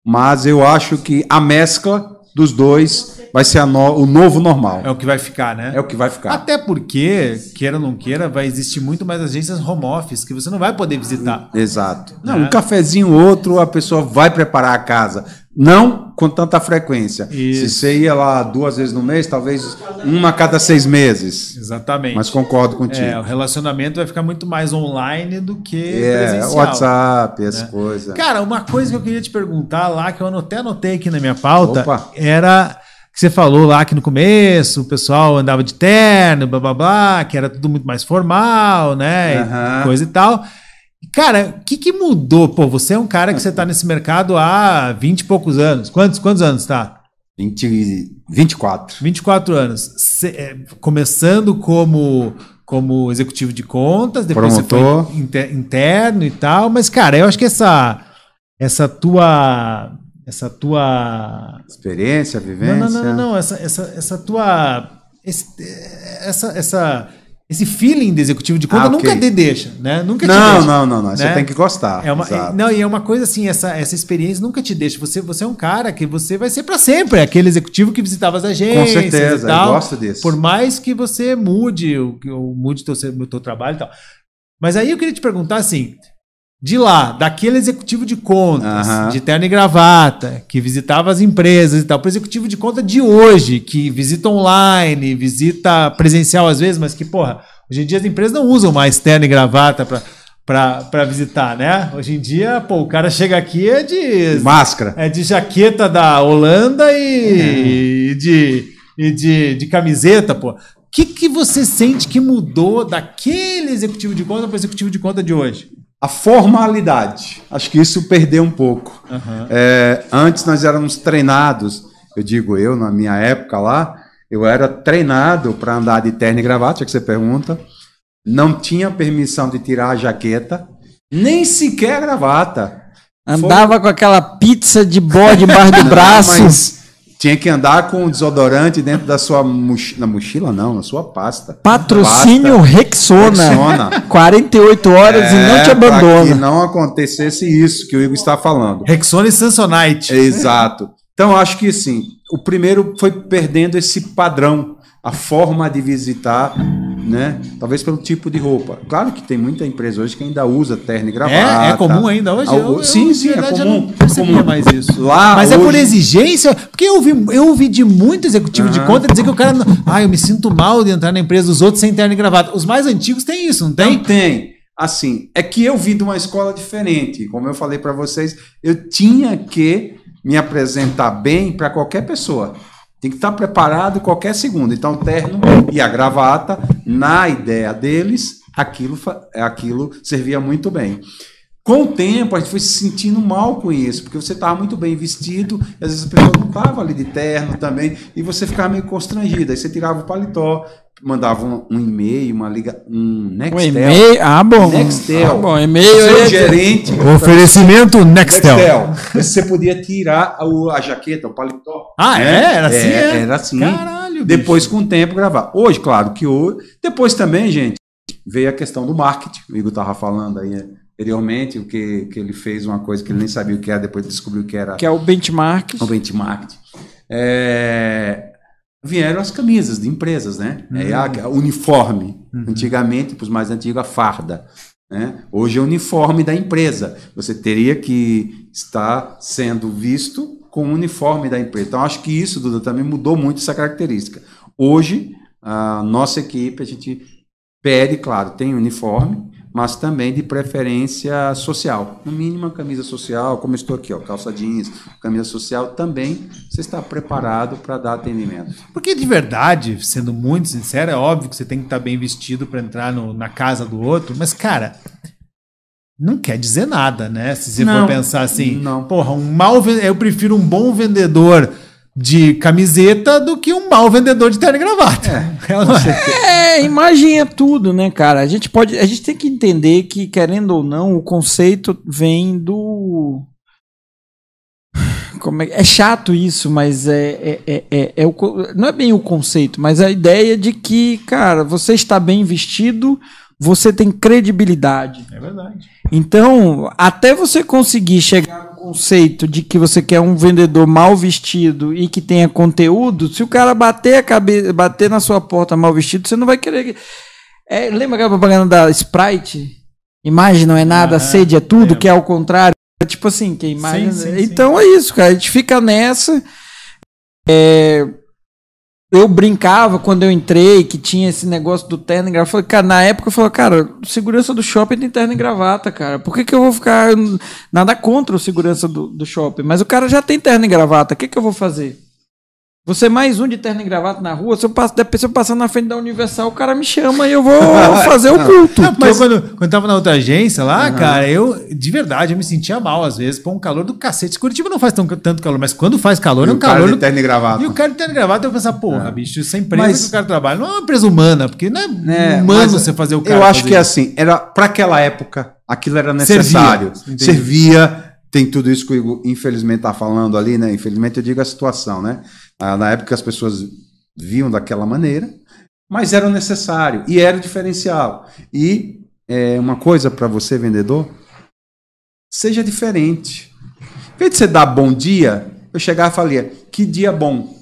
Mas eu acho que a mescla dos dois vai ser no- o novo normal. É o que vai ficar, né? É o que vai ficar. Até porque, queira ou não queira, vai existir muito mais agências home office que você não vai poder visitar. Exato. Não, Né? um cafezinho outro, a pessoa vai preparar a casa. Não com tanta frequência. Isso. Se você ia lá duas vezes no mês, talvez uma a cada seis meses. Exatamente. Mas concordo contigo. É, o relacionamento vai ficar muito mais online do que É, presencial. WhatsApp, né? coisa. Cara, uma coisa que eu queria te perguntar lá, que eu até anotei aqui na minha pauta, Opa. era que você falou lá que no começo o pessoal andava de terno, blá blá blá, que era tudo muito mais formal, né? e Aham. Coisa e tal. Cara, o que, que mudou? Pô, você é um cara que você tá nesse mercado há 20 e poucos anos. Quantos, quantos anos tá? 20, 24. 24 anos. Cê, é, começando como, como executivo de contas, depois você Promotor. foi inter- interno e tal. Mas, cara, eu acho que essa, essa tua. Essa tua. Experiência, vivência. Não, não, não, não, não. Essa, essa, essa tua. esse- essa, essa, esse feeling de executivo de conta Ah, ok. nunca te deixa, né? Nunca te Não, deixa. não, não, não. Você né? tem que gostar. É uma, exato. não, e é uma coisa assim, essa, essa experiência nunca te deixa. Você, você é um cara que você vai ser para sempre aquele executivo que visitava as agências. Com certeza, tal, eu gosto disso. Por mais que você mude, o, que- o mude teu, o teu trabalho e tal. Mas aí eu queria te perguntar assim: de lá, daquele executivo de contas, Aham. de terno e gravata, que visitava as empresas e tal, para o executivo de conta de hoje, que visita online, visita presencial às vezes, mas que, porra, hoje em dia as empresas não usam mais terno e gravata para para visitar, né? Hoje em dia, pô, o cara chega aqui é de Máscara. é de jaqueta da Holanda e, e de, e de, de camiseta, pô. O que, que você sente que mudou daquele executivo de conta para o executivo de conta de hoje? A formalidade. Acho que isso perdeu um pouco. É, antes nós éramos treinados, eu digo eu, na minha época lá, eu era treinado para andar de terno e gravata, já que você pergunta. Não tinha permissão de tirar a jaqueta, nem sequer a gravata. Andava com aquela pizza de bode embaixo do Não, braço. mas tinha que andar com o desodorante dentro da sua mochila. Na mochila, não, na sua pasta. Patrocínio Pasta, Rexona. Rexona. 48 horas e não te É, que abandona. não acontecesse isso que o Igor está falando. Rexona e Samsonite. Exato. Então, acho que sim. O primeiro foi perdendo esse padrão, a forma de visitar, né? Talvez pelo tipo de roupa. Claro que tem muita empresa hoje que ainda usa terno e gravata. É, é comum ainda hoje? Ah, Eu- eu, sim, de sim, é verdade, eu comum. não percebia comum. mais isso. Lá, Mas é por hoje- exigência? Porque eu ouvi, eu ouvi de muito executivo de Aham. conta dizer que o cara. não- Ah, eu me sinto mal de entrar na empresa dos outros sem terno e gravata. Os mais antigos têm isso, não tem? Não tem. Assim, é que eu vim de uma escola diferente. Como eu falei para vocês, eu tinha que me apresentar bem para qualquer pessoa. Tem que estar preparado qualquer segundo. Então, o terno e a gravata, na ideia deles, aquilo, aquilo servia muito bem. Com o tempo, a gente foi se sentindo mal com isso, porque você estava muito bem vestido, e às vezes a pessoa não estava ali de terno também, e você ficava meio constrangido. Aí você tirava o paletó, mandava um, um e-mail, uma liga, um Nextel. e-mail. Ah, bom. Nextel. Ah, bom, e-mail Seu é- gerente. Oferecimento Nextel. Nextel. Você podia tirar a, a jaqueta, o paletó. Ah, né? é? Era assim? é? Era assim. Caralho, bicho. Depois, com o tempo, gravar. Hoje, claro que hoje. Depois também, gente, veio a questão do marketing. O Igor estava falando aí anteriormente, o que, que ele fez uma coisa que ele nem sabia o que era, depois descobriu que era Que é o benchmark. o benchmark. É, vieram as camisas de empresas, né? É a, a uniforme. Antigamente, para os mais antigos, a farda. Né? Hoje é o uniforme da empresa. Você teria que estar sendo visto com o uniforme da empresa. Então, acho que isso, Duda, também mudou muito essa característica. Hoje, a nossa equipe, a gente pede, claro, tem uniforme, mas também de preferência social. No mínimo, a camisa social, como estou aqui, ó, calça jeans, camisa social, também você está preparado para dar atendimento. Porque de verdade, sendo muito sincero, é óbvio que você tem que estar bem vestido para entrar no- na casa do outro, mas cara, não quer dizer nada, né? Se você Não, for pensar assim, não. porra, um ven- eu prefiro um bom vendedor de camiseta do que um mau vendedor de terno e gravata. Não é. É, imagem é tudo, né, cara? A gente pode, a gente tem que entender que querendo ou não, o conceito vem do como é, é chato isso, mas é, é, é, é- é o, não é bem o conceito, mas a ideia de que, cara, você está bem vestido, você tem credibilidade. É verdade. Então, até você conseguir chegar no conceito de que você quer um vendedor mal vestido e que tenha conteúdo, se o cara bater a cabeça, bater na sua porta mal vestido, você não vai querer. É, lembra aquela propaganda da Sprite? Imagem não é nada, Ah, sede é tudo, lembro. que é ao contrário. É Tipo assim, que imagem. Sim, sim, sim. então é isso, cara. A gente fica nessa. É, eu brincava quando eu entrei que tinha esse negócio do terno e gravata. Cara, na época eu falei, cara, segurança do shopping tem terno e gravata, cara. Por que, que eu vou ficar. Nada contra o segurança do, do shopping, mas o cara já tem terno e gravata. O que, que eu vou fazer? Você mais um de terno e gravata na rua, se eu, passo, depois se eu passar na frente da Universal, o cara me chama e eu vou fazer o culto. Não, eu, quando, quando eu tava na outra agência lá, cara, eu, de verdade, eu me sentia mal às vezes, com um calor do cacete. Curitiba não faz tão, tanto calor, mas quando faz calor, é E um o cara calor de terno e gravata. E o cara de terno e gravata, eu pensava, porra, bicho, essa empresa Mas- que o cara trabalha não é uma empresa humana, porque não é, É, humano Mas você fazer o cara. Eu acho fazer que é assim, era para aquela época, aquilo era necessário. Entendi. Servia, tem tudo isso que o Igor, infelizmente está falando ali, né? Infelizmente eu digo a situação, né? Ah, Na época as pessoas viam daquela maneira, mas era necessário e era o diferencial. E é, uma coisa para você, vendedor, seja diferente. Em vez de você dar bom dia, eu chegava e falava, que dia bom.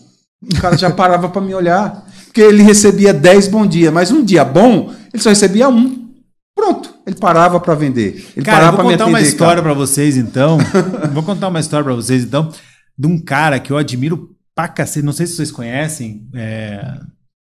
O cara já parava para me olhar. Porque ele recebia 10 bom dia, mas um dia bom, ele só recebia um. Pronto, ele parava para vender. Ele Cara, parava vou pra me contar uma atender, história pra vocês, então. vou contar uma história pra vocês, então, de um cara que eu admiro pra cacete. Não sei se vocês conhecem. É,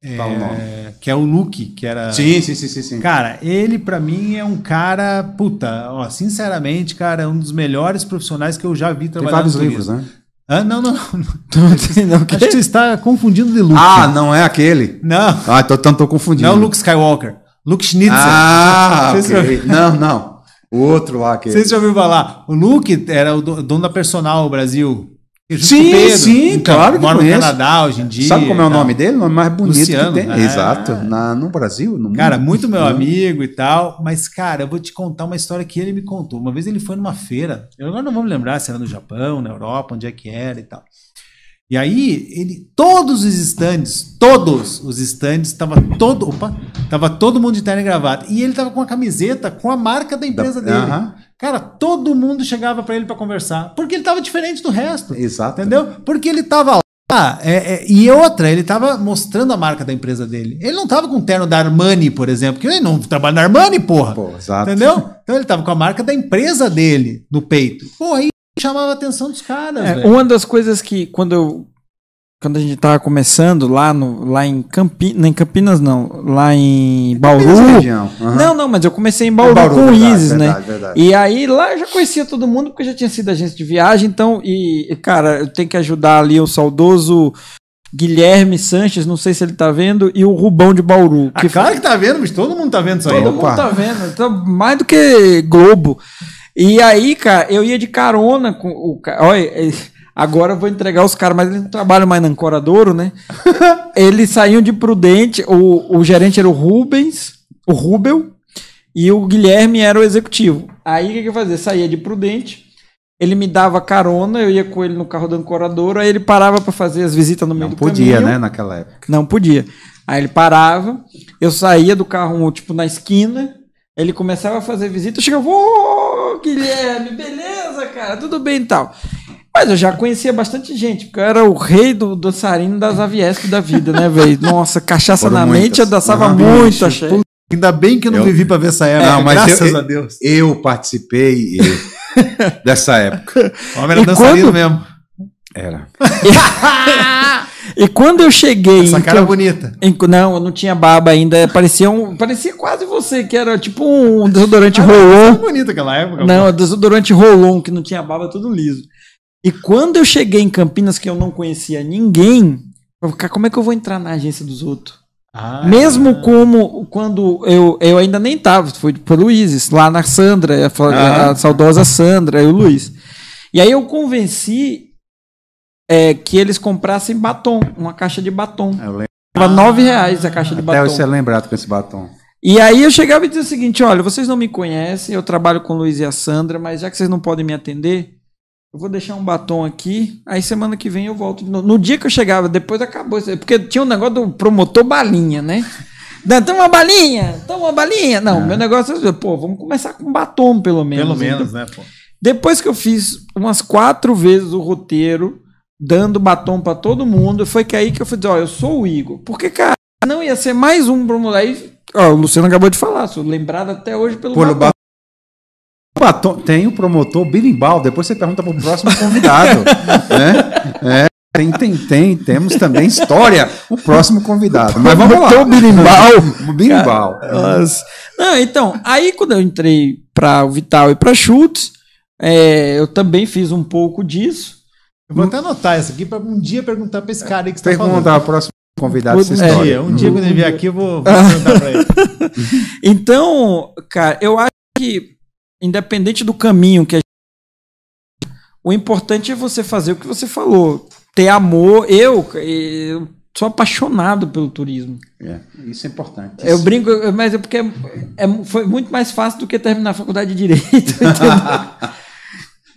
é, Fala o nome. que é o Luke, que era. Sim, sim, sim, sim. sim. Cara, ele pra mim é um cara, puta, ó, sinceramente, cara, é um dos melhores profissionais que eu já vi Tem trabalhar vários livros, né? Ah, não, não, não. Acho que você está confundindo de Luke. Ah, não é aquele? Não, Ah, então, tô confundindo. não é o Luke Skywalker. Luke Schnitzer. Ah, Vocês ok. Não, não. O outro lá que. Vocês já ouviram falar? O Luke era o do- dono da Personal Brasil. Sim, Pedro. sim, Então, claro que Mora no conheço. Canadá hoje em dia. Sabe como é o nome dele? O nome mais bonito Luciano. que tem. Ah. Exato. Na, no Brasil, no mundo. Cara, muito meu Né? amigo e tal. Mas, cara, eu vou te contar uma história que ele me contou. Uma vez ele foi numa feira. Eu agora não vou me lembrar se era no Japão, na Europa, onde é que era e tal. E aí, ele, todos os estandes, todos os estandes, tava todo, opa, tava todo mundo de terno e gravata. E ele tava com a camiseta com a marca da empresa dele. Aham. Cara, todo mundo chegava pra ele pra conversar, porque ele tava diferente do resto. Exato. Entendeu? Porque ele tava lá. é, é, e outra, ele tava mostrando a marca da empresa dele. Ele não tava com o terno da Armani, por exemplo, porque ele não trabalha na Armani, porra. Pô, exato. Entendeu? Então ele tava com a marca da empresa dele no peito. Pô, aí chamava a atenção dos caras, É, uma das coisas que quando eu quando a gente tava começando lá no lá em Campinas, não em Campinas não, lá em Bauru. Aham. Não, não, mas eu comecei em Bauru, Bauru, com o verdade, Isis, né? verdade, verdade. E aí lá eu já conhecia todo mundo porque eu já tinha sido agência de viagem, então e cara, eu tenho que ajudar ali o saudoso Guilherme Sanches, não sei se ele tá vendo, e o Rubão de Bauru, Ah, que claro que tá vendo, bicho. Todo mundo tá vendo isso aí. Todo Opa. mundo tá vendo, então, mais do que Globo. E aí, cara, eu ia de carona com o cara. Olha, eh, agora eu vou entregar os caras, mas eles não trabalham mais na Ancoradouro, né? eles saíam de Prudente, o, o gerente era o Rubens, o Rubel, e o Guilherme era o executivo. Aí o que, que eu fazia? Saía de Prudente, ele me dava carona, eu ia com ele no carro da Ancoradouro, aí ele parava pra fazer as visitas no meio Não do podia, caminho. né, naquela época. Não podia. Aí ele parava, eu saía do carro, tipo, na esquina, ele começava a fazer visita, eu chegava, ô, Guilherme, beleza, cara, tudo bem e tal. Mas eu já conhecia bastante gente, porque eu era o rei do dançarino das Aviesp da vida, né, velho? Nossa, cachaça Foram na muitas. mente, eu dançava Aham. muito, achei. Puta, Ainda bem que eu não Eu- vivi pra ver essa época. Não, mas graças eu- a Deus. Eu participei dessa época. O homem era E dançarino quando- mesmo. Era. E quando eu cheguei... Essa cara é bonita. em- não, eu não tinha barba ainda, parecia, um, parecia quase você, que era tipo um desodorante rolon. Era bonita aquela época. Não, o desodorante Rolon, que não tinha barba, tudo liso. E quando eu cheguei em Campinas, que eu não conhecia ninguém, eu falei, cara, como é que eu vou entrar na agência dos outros? Ah, Mesmo como quando eu, eu ainda nem tava, foi pelo Luizes, lá na Sandra, a, a Ah. saudosa Sandra e o Luiz. E aí eu convenci é, que eles comprassem batom, uma caixa de batom. Eu lembro. Tava nove reais a caixa de Até batom. você é lembrado com esse batom. E aí eu chegava e dizia o seguinte: olha, vocês não me conhecem, eu trabalho com o Luiz e a Sandra, mas já que vocês não podem me atender, eu vou deixar um batom aqui, aí semana que vem eu volto. de novo. No dia que eu chegava, depois acabou porque tinha um negócio do promotor balinha, né? Toma uma balinha, toma uma balinha. Não, meu negócio é, pô, vamos começar com batom pelo menos. Pelo Então, menos, né, pô? Depois que eu fiz umas quatro vezes o roteiro, dando batom pra todo mundo, foi que aí que eu falei, ó, eu sou o Igor. Porque, cara, não ia ser mais um Bruno aí. Ó, o Luciano acabou de falar, sou lembrado até hoje pelo Pelo batom. batom. Tem o promotor birimbau, depois você pergunta pro próximo convidado. né? É, tem, tem, tem, temos também história, o próximo convidado. Mas vamos lá. Birimbau. O birimbau. Nossa. Não, então, aí quando eu entrei para o Vital e para Schultz, é, eu também fiz um pouco disso. Eu vou até anotar isso aqui pra um dia perguntar pra esse cara aí que você tá falando. Perguntar ao próximo convidado essa Um história. dia, um dia quando ele vier aqui eu vou, vou perguntar pra ele. Então, cara, eu acho que, independente do caminho que a gente. O importante é você fazer o que você falou. Ter amor. Eu, eu sou apaixonado pelo turismo. É, isso é importante. Eu brinco, mas é porque é- é- foi muito mais fácil do que terminar a faculdade de Direito.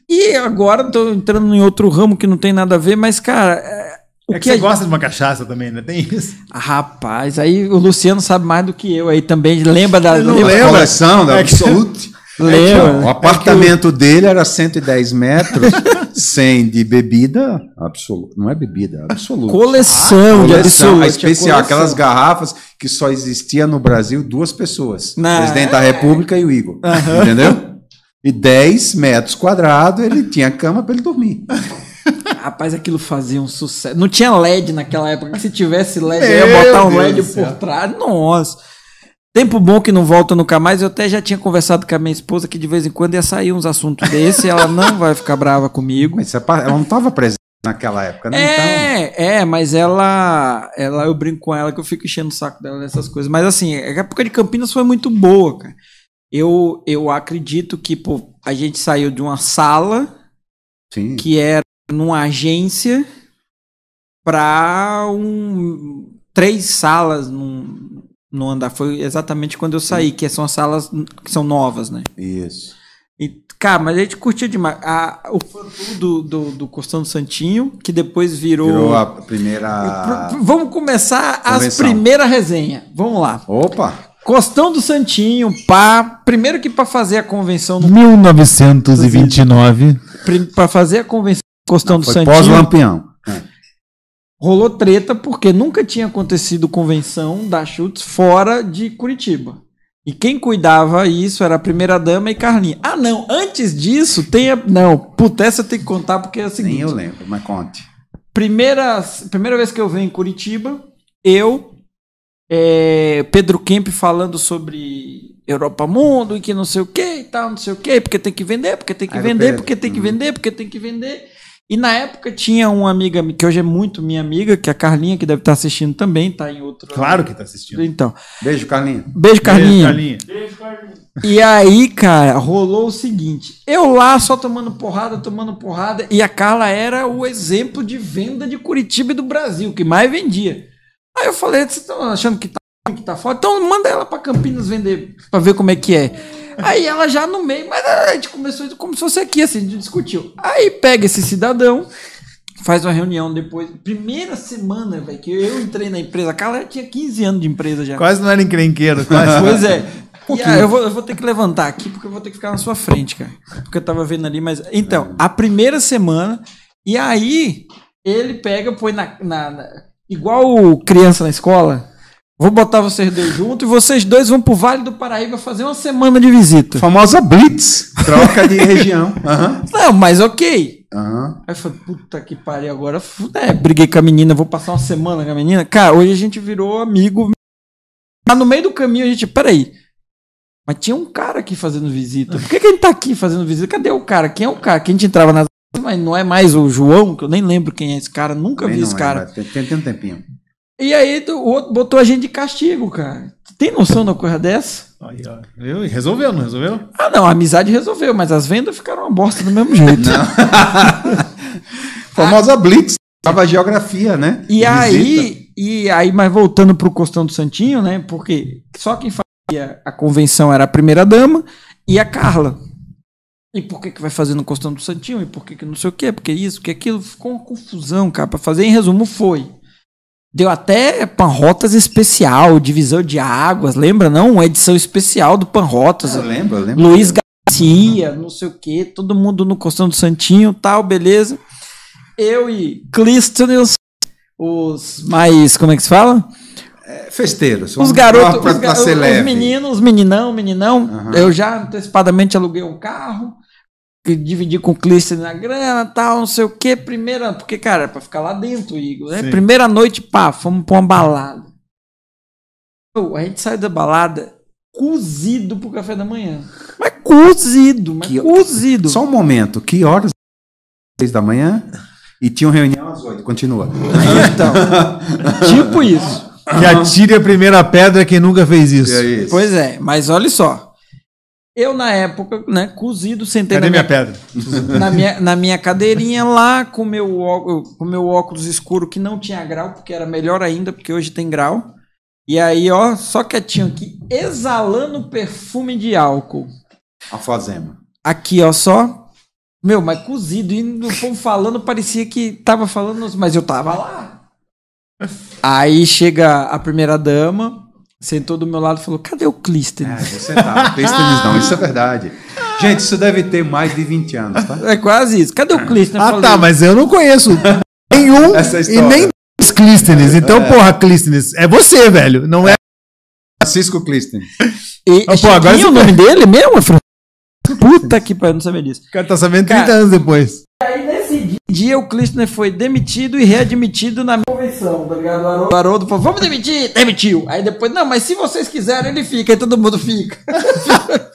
e agora tô entrando em outro ramo que não tem nada a ver, mas, cara. é, o É que que você a- gosta de uma cachaça também, né? Tem isso. Ah, Rapaz, aí o Luciano sabe mais do que eu aí também. Lembra da. Eu não lembra- lembro. coleção da É Absolute. Lembra? O apartamento dele era 110 metros, sem de bebida absoluta. Não é bebida, absoluta. Coleção de Coleção, absolute, a especial, coleção. aquelas garrafas que só existia no Brasil duas pessoas. O presidente da é. República e o Igor. Entendeu? E 10 metros quadrados, ele tinha cama para ele dormir. Rapaz, aquilo fazia um sucesso. Não tinha LED naquela época. Se tivesse LED, eu Meu ia botar um Deus LED por trás. Nossa. Tempo bom que não volta nunca mais. Eu até já tinha conversado com a minha esposa que de vez em quando ia sair uns assuntos desse. ela não vai ficar brava comigo. Mas pa- ela não estava presente naquela época, né? Então, É, é, mas ela, ela, eu brinco com ela que eu fico enchendo o saco dela nessas coisas. Mas assim, a época de Campinas foi muito boa, cara. Eu, eu acredito que pô, a gente saiu de uma sala sim. que era numa agência para um três salas num, no andar. Foi exatamente quando eu saí, que são as salas que são novas, né? Isso. E, cara, mas a gente curtia demais. A, o fã do, do, do Costão do Santinho, que depois virou. Virou a primeira. Pr- Vamos começar as Convenção. primeiras resenhas. Vamos lá. Opa! Costão do Santinho, pá. Primeiro que para fazer a convenção no 1929. para fazer a convenção do Costão do Foi Santinho, pós-lampião. É. rolou treta porque nunca tinha acontecido convenção da Chutes fora de Curitiba. E quem cuidava isso era a primeira dama e Carlinha. Ah, não, antes disso tem a... não, puta, essa eu tenho que contar porque é o seguinte. Nem eu lembro, mas conte. Primeira, primeira vez que eu venho em Curitiba, eu, é, Pedro Kemp falando sobre Europa Mundo e que não sei o que e tal, não sei o que, porque tem que vender, porque tem que do vender, Pedro. porque tem que Uhum. vender, porque tem que vender. E na época tinha uma amiga mi- que hoje é muito minha amiga, que é a Carlinha, que deve estar assistindo também, tá em outro. Claro que tá assistindo. Então, Beijo, Carlinhos. beijo Carlinha. Beijo, Carlinha. E aí, cara, rolou o seguinte: eu lá só tomando porrada, tomando porrada, e a Carla era o exemplo de venda de Curitiba e do Brasil, que mais vendia. Aí eu falei: vocês estão achando que tá, que tá foda? Então manda ela pra Campinas vender, pra ver como é que é. Aí ela já no meio, mas a gente começou como se fosse aqui, assim, a gente discutiu. Aí pega esse cidadão, faz uma reunião depois. Primeira semana, velho, que eu entrei na empresa, a Carla já tinha 15 anos de empresa já. Quase não era encrenqueiro. Quase. Pois é. Aí, eu, vou, eu vou ter que levantar aqui porque eu vou ter que ficar na sua frente, cara. Porque eu tava vendo ali, mas. Então, a primeira semana, e aí ele pega, põe na. na- na- igual criança na escola. Vou botar vocês dois juntos e vocês dois vão pro Vale do Paraíba fazer uma semana de visita. Famosa Blitz. Troca de região. Aham. Não, mas ok. Aham. Aí eu falei, puta que pariu, agora. É, briguei com a menina, vou passar uma semana com a menina. Cara, hoje a gente virou amigo. Mas no meio do caminho a gente, peraí. Mas tinha um cara aqui fazendo visita. Por que, que a gente tá aqui fazendo visita? Cadê o cara? Quem é o cara? Que a gente entrava nas. Mas não é mais o João, que eu nem lembro quem é esse cara, nunca Também vi não esse é, cara. Tem, tem, tem um tempinho. E aí o outro botou a gente de castigo, cara. Tem noção da coisa dessa? Aí, ó. Viu? E resolveu, não resolveu? Ah, não, a amizade resolveu, mas as vendas ficaram uma bosta do mesmo jeito. Famosa Blitz. Tava geografia, né? E Visita. aí, e aí, mas voltando pro Costão do Santinho, né? Porque só quem fazia a convenção era a primeira dama e a Carla. E por que que vai fazer no Costão do Santinho? E por que que não sei o quê? Porque isso, porque aquilo. Ficou uma confusão, cara. Pra fazer em resumo, foi. Deu até Panrotas especial, divisão de águas, lembra não? Uma edição especial do Panrotas. Eu lembro, eu lembro. Luiz descia, não sei o quê, todo mundo no costão do Santinho, tal, beleza. Eu e Clístenes, os mais, como é que se fala? É, festeiros. Os garotos, pra, os, pra ga- ser os meninos, os meninão, meninão. Aham. Eu já antecipadamente aluguei um carro, que dividi com o Clístenes na grana, tal, não sei o quê. Primeira, porque, cara, é pra ficar lá dentro, Igor. Né? Sim. Primeira noite, pá, fomos pra uma balada. Pô, a gente saiu da balada cozido pro café da manhã. Mas cozido, mas Que- cozido. Só um momento. Que horas? Seis da manhã? E tinham reunião às oito. Continua. Então, tipo isso. Que atire a primeira pedra quem nunca fez isso. É isso. Pois é, mas olha só. Eu, na época, né, cozido, sentei Cadê na minha minha, pedra? na, minha, na minha cadeirinha lá, com meu óculos, com meu óculos escuro, que não tinha grau, porque era melhor ainda, porque hoje tem grau. E aí, ó, só quietinho aqui, exalando perfume de álcool. Alfazema. Aqui, ó, só. Meu, mas cozido. E o povo falando, parecia que tava falando, mas eu tava lá. Aí chega a primeira dama, sentou do meu lado e falou: cadê o É, Clístenes? você tá. Clístenes não, isso é verdade. Gente, isso deve ter mais de 20 anos, tá? É quase isso. Cadê o Clístenes? Ah, Eu tá, falei, mas eu não conheço nenhum Essa e nem os Clístenes. Então, porra, Clístenes, é você, velho. Não é. Francisco Clístenes. E, Ah, pô, agora você- o nome dele mesmo? é Fran- Puta que pariu, não sabia disso. O cara tá sabendo 30 Cara- anos depois. Aí dia, o Clístenes foi demitido e readmitido na convenção, tá ligado? O Haroldo, o Haroldo falou, vamos demitir, demitiu. Aí depois, não, mas se vocês quiserem, ele fica, aí todo mundo fica.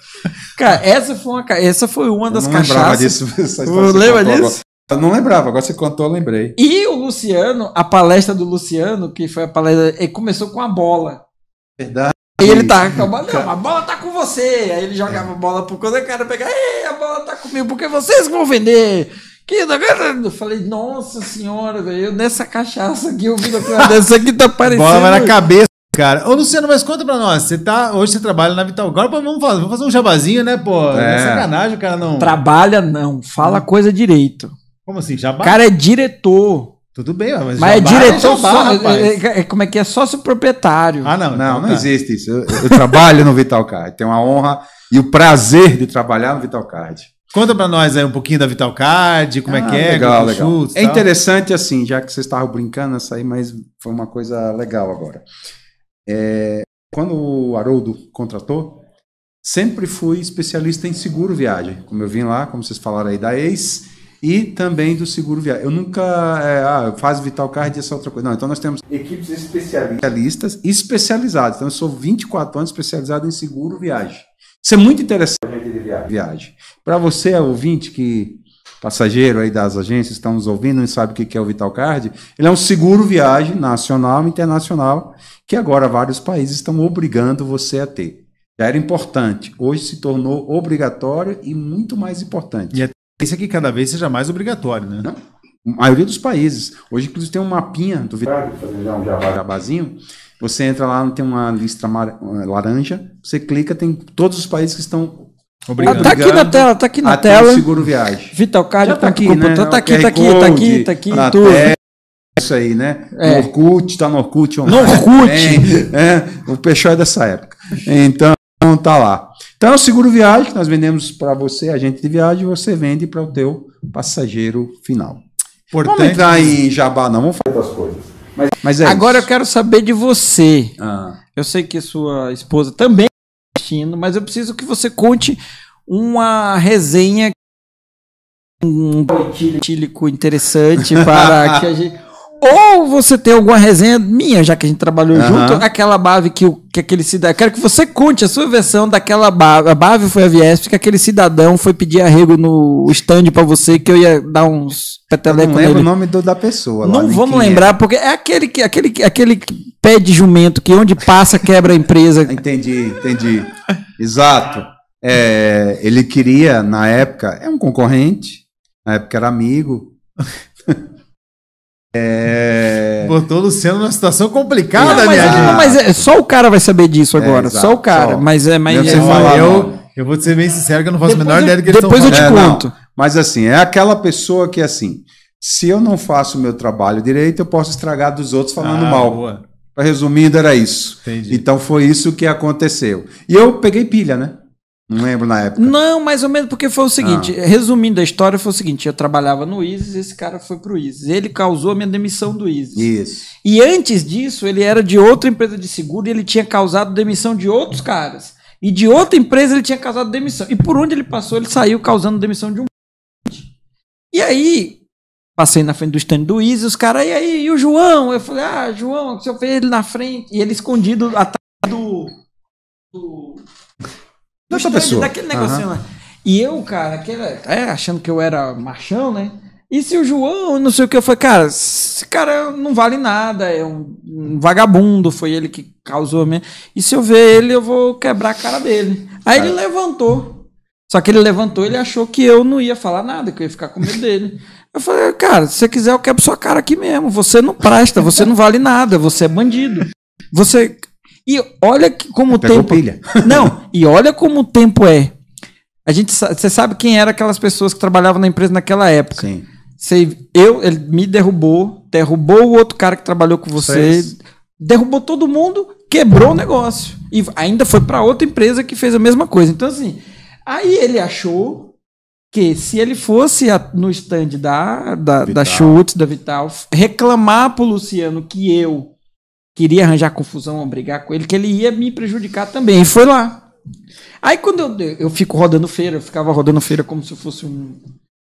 Cara, essa foi uma, essa foi uma das eu não lembrava cachaças. disso. lembra disso? agora. Eu não lembrava, agora você contou, eu lembrei. E o Luciano, a palestra do Luciano, que foi a palestra, ele começou com a bola. Verdade. Aí ele tá com a bola, não, a bola tá com você. Aí ele jogava a bola pro quando o cara pegava, ei, a bola tá comigo, porque vocês vão vender. Que da- Eu falei, nossa senhora, velho, nessa cachaça aqui, eu vi dessa aqui tá parecendo. Bola vai na cabeça, cara. Ô, Luciano, mas conta pra nós. Você tá. Hoje você trabalha na Vital. Agora vamos fazer, vamos fazer um jabazinho, né, pô? É, É. sacanagem, o cara não. Trabalha não, fala a coisa direito. Como assim? O Jabá? cara é diretor. Tudo bem, mas. Mas é jabá diretor jabá, só. rapaz. é- é- é- como é que é? Sócio proprietário. Ah, não. Não, então não tá. existe isso. Eu, eu trabalho no Vital Card. Tenho a honra e o prazer de trabalhar no Vital Card. Conta pra nós aí um pouquinho da Vital Card, como é Ah, que é, Legal, legal. chutes, é interessante assim, já que vocês estavam brincando nessa aí, mas foi uma coisa legal agora. É, quando o Haroldo contratou, sempre fui especialista em seguro viagem. Como eu vim lá, como vocês falaram aí, da ex e também do seguro viagem. Eu nunca, é, ah, faz Vital Card e essa outra coisa. Não, então nós temos equipes especialistas especializadas. Então eu sou 24 anos especializado em seguro viagem. Isso é muito interessante viagem. Para você, ouvinte, que passageiro aí das agências estão nos ouvindo e sabe o que que é o Vital Card, ele é um seguro viagem nacional e internacional que agora vários países estão obrigando você a ter. Já era importante, hoje se tornou obrigatório e muito mais importante. E é Isso aqui cada vez seja mais obrigatório, né? Não. A maioria dos países. Hoje, inclusive, tem um mapinha do Vital, fazer já um jabazinho. Você entra lá, tem uma lista mar- laranja, você clica, tem todos os países que estão Ah, Obrigado. tá aqui na tela, tá aqui na a ter tela. o seguro viagem. Vital Card Já tá aqui, né? Tá aqui, tá aqui, tá aqui, tá aqui, na tudo. tela, Isso aí, né? É. No Orkut, tá no Orkut online. No Orkut. também, É, o Peixó é dessa época. Então, tá lá. Então, é o seguro viagem que nós vendemos para você, agente de viagem, você vende para o teu passageiro final. Vamos Importante. entrar em jabá, não, vamos falar das coisas. Mas, mas é Agora eu isso. quero saber de você. Ah, Eu sei que sua esposa também está assistindo, mas eu preciso que você conte uma resenha um etílico interessante para que a gente ou você tem alguma resenha minha, já que a gente trabalhou Aham. junto, aquela Bave que, que aquele cidadão. Quero que você conte a sua versão daquela Bave. A Bave foi a Viesp que aquele cidadão foi pedir arrego no stand para você que eu ia dar uns petelecos não lembro nele. o nome do- da pessoa. lá, Não nem vamos quem é. lembrar, porque é aquele, que- aquele, que- aquele pé de jumento que onde passa quebra a empresa. Entendi, entendi. Exato. É, ele queria, na época, é um concorrente, na época era amigo. É, Botou o Luciano numa situação complicada, Não, mas, minha é- gente. mas é- só o cara vai saber disso É, agora. exato, só o cara. só. Mas é. Mas Deve é- falar eu, eu vou ser bem sincero que eu não faço a Depois menor eu- ideia do que eles depois estão eu te. É, não. conto. Mas assim, é aquela pessoa que assim, se eu não faço o meu trabalho direito, eu posso estragar dos outros falando Ah, mal. boa. Resumindo, era isso. Entendi. Então foi isso que aconteceu. E eu peguei pilha, né? Não lembro na época. Não, mais ou menos, porque foi o seguinte, Ah. resumindo a história, foi o seguinte, eu trabalhava no ISIS, esse cara foi pro ISIS. Ele causou a minha demissão do ISIS. Isso. E antes disso, ele era de outra empresa de seguro e ele tinha causado demissão de outros caras. E de outra empresa ele tinha causado demissão. E por onde ele passou, ele saiu causando demissão de um. E aí, passei na frente do stand do Easy, os caras, e aí, e o João? Eu falei, ah, João, se eu ver ele na frente. E ele escondido atrás do. do do Outra pessoa. daquele negocinho lá. E eu, cara, aquele, é, achando que eu era machão, né? E se o João, não sei o que, eu falei, cara, esse cara não vale nada, é um, um vagabundo, foi ele que causou a minha. E se eu ver ele, eu vou quebrar a cara dele. Aí ele levantou. Só que ele levantou, ele achou que eu não ia falar nada, que eu ia ficar com medo dele. Eu falei, cara, se você quiser, eu quebro sua cara aqui mesmo. Você não presta, você não vale nada, você é bandido. Você. E olha como o tempo. pilha. Não, e olha como o tempo é. A gente, você sabe quem eram aquelas pessoas que trabalhavam na empresa naquela época. Sim. Você, eu, ele me derrubou, derrubou o outro cara que trabalhou com você, derrubou todo mundo, quebrou o negócio. E ainda foi para outra empresa que fez a mesma coisa. Então, assim, aí ele achou que se ele fosse a- no stand da, da, da Vital. Schultz, da Vital, reclamar pro Luciano que eu queria arranjar confusão, brigar com ele, que ele ia me prejudicar também. E foi lá. Aí quando eu, eu fico rodando feira, eu ficava rodando feira como se fosse um.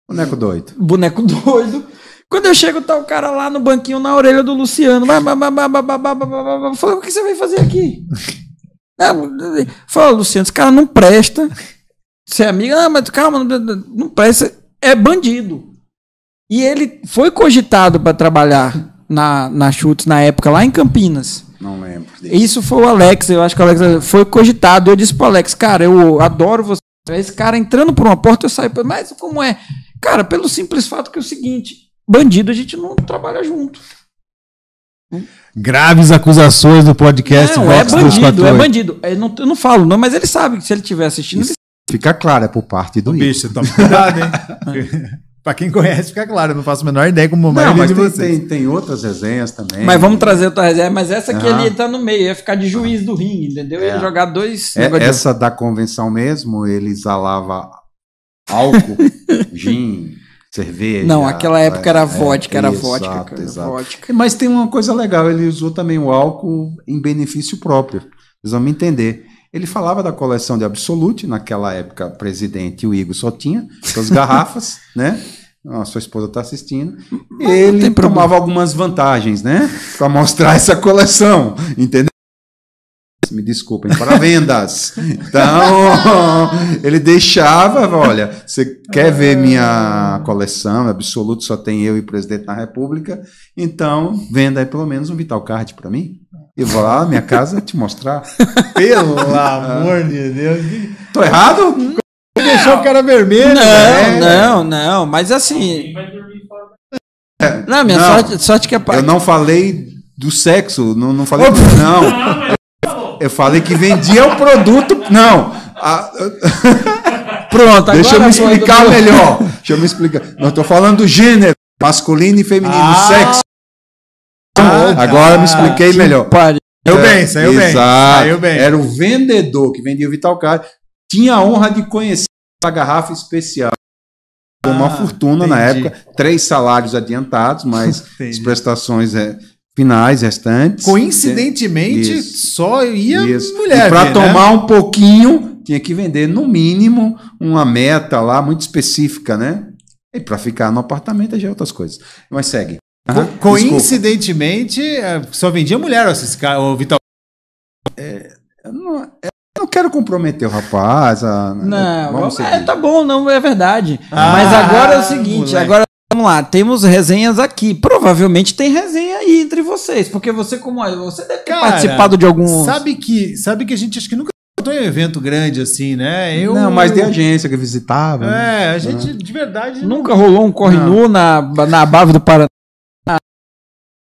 Boneco doido. Boneco doido. Quando eu chego, tá o cara lá no banquinho na orelha do Luciano. Falei, o que você vem fazer aqui? Falei, Luciano, esse cara não presta. Você é amigo, ah, mas calma, não presta. É bandido. E ele foi cogitado para trabalhar na, na Chutes na época, lá em Campinas. Não lembro. Isso foi o Alex, eu acho que o Alex foi cogitado. Eu disse pro Alex, cara, eu adoro você. Esse cara entrando por uma porta, eu saio. Mas como é? Cara, pelo simples fato que é o seguinte: bandido a gente não trabalha junto. Graves acusações do podcast não, é bandido, é 248. bandido. Eu não, eu não falo, não, mas ele sabe que se ele estiver assistindo, ele Fica claro, é por parte do. Bicho, você toma cuidado, hein? pra quem conhece, fica claro. Eu não faço a menor ideia como a Não, mas de tem, vocês. tem, tem outras resenhas também. Mas vamos trazer outra reserva. Mas essa aqui Aham. ele tá no meio, ia ficar de juiz do ringue, entendeu? Ia É. jogar dois. É, essa da convenção mesmo, ele exalava álcool, gin, cerveja. Não, aquela época era é, vodka, era exato, vodka, cara, exato. vodka. Mas tem uma coisa legal, ele usou também o álcool em benefício próprio. Vocês vão me entender. Ele falava da coleção de Absolute, naquela época, presidente, o Igor só tinha suas garrafas, né? A sua esposa está assistindo. não Ele tomava algumas vantagens, né? Para mostrar essa coleção, entendeu? Me desculpem, para vendas. Então, ele deixava, olha, você quer ver minha coleção, absoluto, só tem eu e o presidente da República, então venda aí pelo menos um Vital Card para mim. Eu vou lá na minha casa te mostrar. Pelo amor de Deus. Tô errado? Deixou o cara vermelho. Não, né? não, não, mas assim. Não, minha Não. sorte, sorte que a Eu não falei do sexo, não, não falei do, não. Eu falei que vendia o produto. Não. a- Pronto, deixa eu me explicar do- melhor. Deixa eu me explicar. Não estou falando do gênero, masculino e feminino, Ah. sexo. Ah, tá. Agora eu me expliquei Que melhor. pariu. Saiu bem, saiu bem. Saiu bem. Era o vendedor que vendia o Vital Card. Tinha a honra de conhecer a garrafa especial. Uma Ah, fortuna na entendi. época. Três salários adiantados, mas as prestações é, finais, restantes. Coincidentemente, Isso. só ia Isso. mulher. para né? tomar um pouquinho, tinha que vender no mínimo uma meta lá muito específica, né? E para ficar no apartamento já é outras coisas. Mas segue. Co- Aham, Coincidentemente, é, só vendia mulher, ó, esse cara, o Vital. Eu não, eu não quero comprometer o rapaz. a- Não, vamos é, tá bom, não é verdade. Ah, Mas agora é o seguinte, moleque. agora vamos lá, temos resenhas aqui. Provavelmente tem resenha aí entre vocês, porque você como você deve ter Cara, participado de algum Sabe que, sabe que a gente acho que nunca botou em evento grande assim, né? Eu, Não, mas de agência que visitava. né? É, a gente de verdade não- Nunca rolou um corre Não. nu na na Bave do Paraná.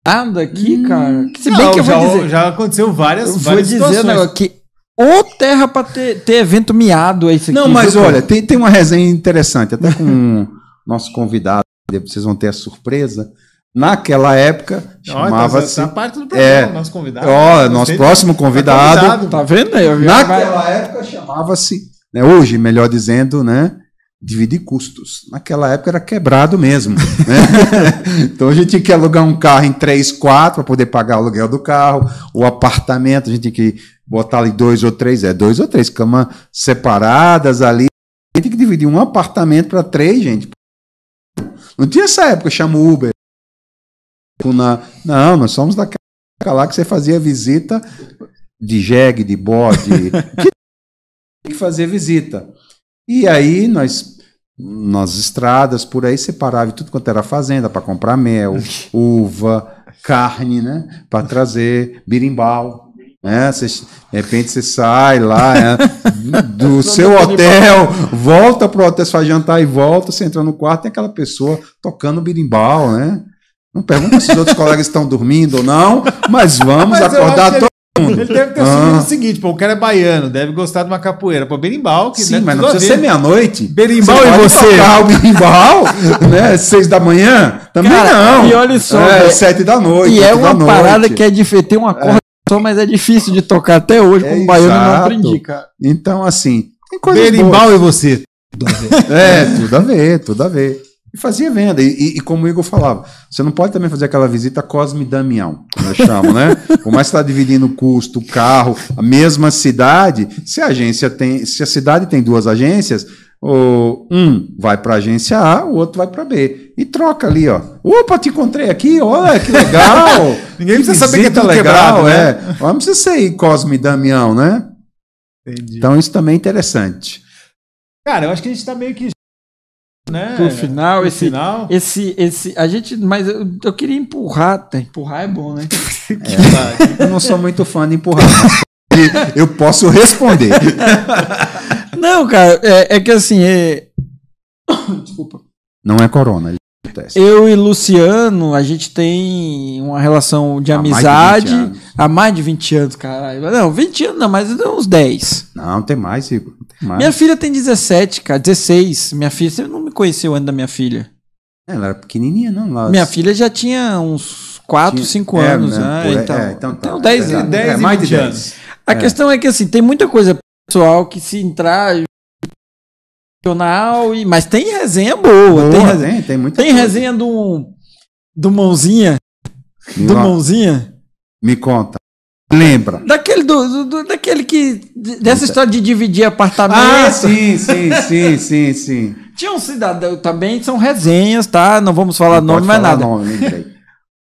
Nada aqui, cara. Se bem Não, que eu já, vou dizer, já aconteceu várias, eu vou várias dizer situações. né, que ô terra pra ter, ter evento miado é isso aqui. Não, mas viu, olha, tem, tem uma resenha interessante, até com nosso convidado, vocês vão ter a surpresa. Naquela época, Ó, chamava-se. tá, tá parte do programa, É. nosso convidado. Ó, nosso próximo tá convidado. Tá vendo aí? Vai- Naquela época chamava-se né, hoje, melhor dizendo, né, dividir custos. Naquela época era quebrado mesmo. Né? então a gente tinha que alugar um carro em três, quatro para poder pagar o aluguel do carro, o apartamento, a gente tinha que botar ali dois ou três, é dois ou três camas separadas ali. A gente tinha que dividir um apartamento para três, gente. Não tinha essa época, chama Uber. Não, nós somos daquela lá que você fazia visita de jegue, de bode, que fazer visita. E aí nós nas estradas por aí separava tudo quanto era fazenda para comprar mel, uva, carne, né, para trazer birimbau. Né? Cê, de repente você sai lá é, do seu hotel, volta pro hotel, você vai jantar e volta, você entra no quarto, tem aquela pessoa tocando birimbau, né? Não pergunta se os outros colegas estão dormindo ou não, mas vamos mas acordar todo mundo. Ele deve ter ah. o seguinte, pô, o cara é baiano, deve gostar de uma capoeira. Pô, berimbau, que Sim, mas não precisa ser meia-noite. Berimbau você e você. Tocar o berimbau, né? Seis da manhã? Também cara, não. E olha só. É, sete da noite. E é uma parada que é difícil. Tem uma corda é. Mas é difícil de tocar até hoje. Como é, baiano eu não aprendi, cara. Então, assim, tem coisas Berimbau boas. e você. Tudo a ver. É, tudo a ver, tudo a ver. E fazia venda. E, e, e, como o Igor falava, você não pode também fazer aquela visita Cosme Damião, nós chamamos, né? Por mais que está dividindo o custo, o carro, a mesma cidade, se a agência tem, se a cidade tem duas agências, o, um vai para a agência A, o outro vai para B. E troca ali, ó. Opa, te encontrei aqui, olha que legal. Ninguém precisa saber que é tudo legal, quebrado, né? é. Não precisa ser Cosme Damião, né? Entendi. Então isso também é interessante. Cara, eu acho que a gente está meio que né? Pro final, Pro esse, final. esse, esse, a gente, mas eu, eu queria empurrar, tá? empurrar é bom, né? É, eu não sou muito fã de empurrar, mas eu posso responder. Não, cara, é, é que assim, é... desculpa. Não é corona. Eu e Luciano, a gente tem uma relação de há amizade mais há mais de 20 anos, caralho. Não, 20 anos não, mas uns 10. Não, tem mais, Igor. Tem mais. Minha filha tem 17, cara, 16. Minha filha, você não me conheceu ainda da minha filha. Ela era pequenininha, não? Ela... Minha filha já tinha uns 4, tinha... 5 é, anos, né? né? Então, é, então, tá, então 10, é, 10 é, mais de 10 anos. A é. questão é que assim, tem muita coisa pessoal que se entrar e mas tem resenha boa, boa tem resenha, tem muita Tem coisa. resenha do do mãozinha, Me do mãozinha. Me conta. Lembra? Daquele do, do daquele que dessa história de dividir apartamento. Ah, sim, sim, sim, sim, sim. Tinha um cidadão também, são resenhas, tá? Não vamos falar não nome, mais nada. Nome,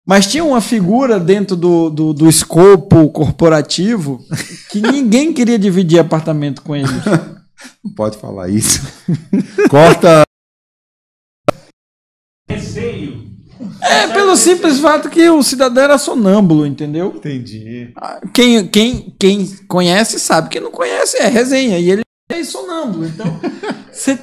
mas tinha uma figura dentro do, do, do escopo corporativo que ninguém queria dividir apartamento com ele. Não pode falar isso. Corta. Receio. É, pelo simples fato que o cidadão era sonâmbulo, entendeu? Entendi. Quem, quem, quem conhece sabe, quem não conhece é resenha. E ele é sonâmbulo. Então, você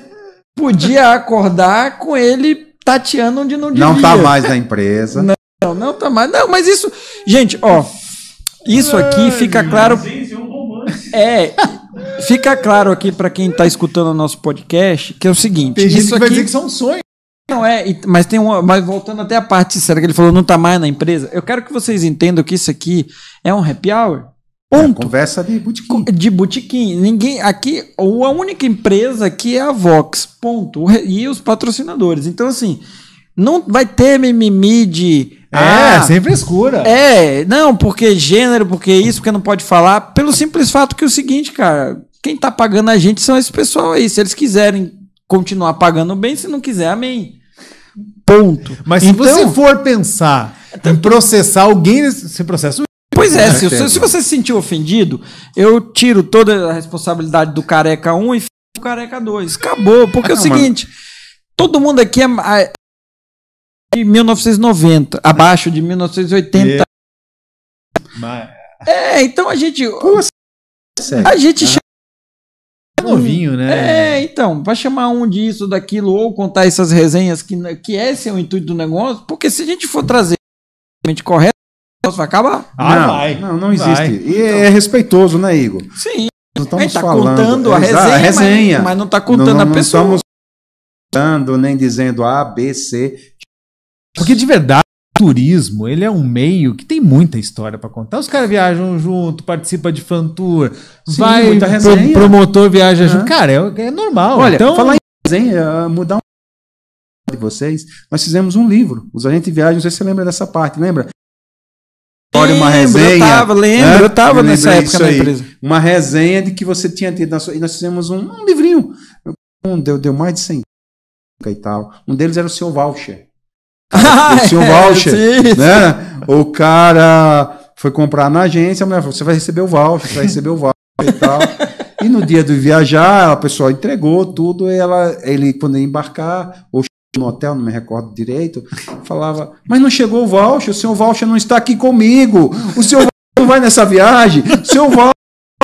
podia acordar com ele tateando onde não devia. Não tá mais na empresa. Não, não tá mais. Não, mas isso. Gente, ó. Isso aqui fica claro. É, Fica claro aqui para quem está escutando o nosso podcast que é o seguinte. Tem gente isso que aqui... vai dizer que são sonhos. Não é, mas tem uma, mas voltando até a parte séria que ele falou, não está mais na empresa. Eu quero que vocês entendam que isso aqui é um happy hour. Ponto. É, conversa de botequim. De botequim. Ninguém aqui, a única empresa aqui é a Vox. Ponto. E os patrocinadores. Então assim, não vai ter mimimi de é, ah, sem frescura. É, não, porque gênero, porque isso, porque não pode falar. Pelo simples fato que é o seguinte, cara, quem tá pagando a gente são esse pessoal aí. Se eles quiserem continuar pagando bem, se não quiser, amém. Ponto. Mas então, se você for pensar em processar alguém, você processa Pois é, se, se, você se sentiu ofendido, eu tiro toda a responsabilidade do careca 1 e fico o careca 2. Acabou, porque ah, é o seguinte, mano. todo mundo aqui é, de 1990, abaixo de 1980. É, é então a gente. a gente chama. É novinho, né? É, então, vai chamar um disso, daquilo, ou contar essas resenhas que, que esse é o intuito do negócio, porque se a gente for trazer correto, o negócio vai acabar. Ah, não, vai. Não, não existe. Vai. E então. é respeitoso, né, Igor? Sim. Não estamos a gente tá falando. contando a resenha, a resenha. Mas, mas, não está contando não, não, a pessoa. Não estamos contando nem dizendo A, B, C. Porque de verdade, turismo, ele é um meio que tem muita história pra contar. Os caras viajam junto, participa de fan tour, Sim, vai muita pro- promotor viaja junto. Aham. Cara, é, é normal. Olha, então, falar em resenha, mudar um de vocês, nós fizemos um livro, Os Agentes de Viagem, não sei se você lembra dessa parte, lembra? Olha, uma resenha. Eu tava, lembro, né? eu tava Eu nessa época na aí. empresa. Uma resenha de que você tinha tido sua, e nós fizemos um, um livrinho. Um, deu, deu mais de 100 e tal. Um deles era o seu voucher. O seu voucher, sim, sim. né? O cara foi comprar na agência, a mulher falou: você vai receber o voucher, você vai receber o voucher e tal. E no dia do viajar, a pessoa entregou tudo, e ela, ele, quando ia embarcar, ou no hotel, não me recordo direito, falava: Mas não chegou o voucher, o seu voucher não está aqui comigo, o seu voucher não vai nessa viagem, o seu voucher,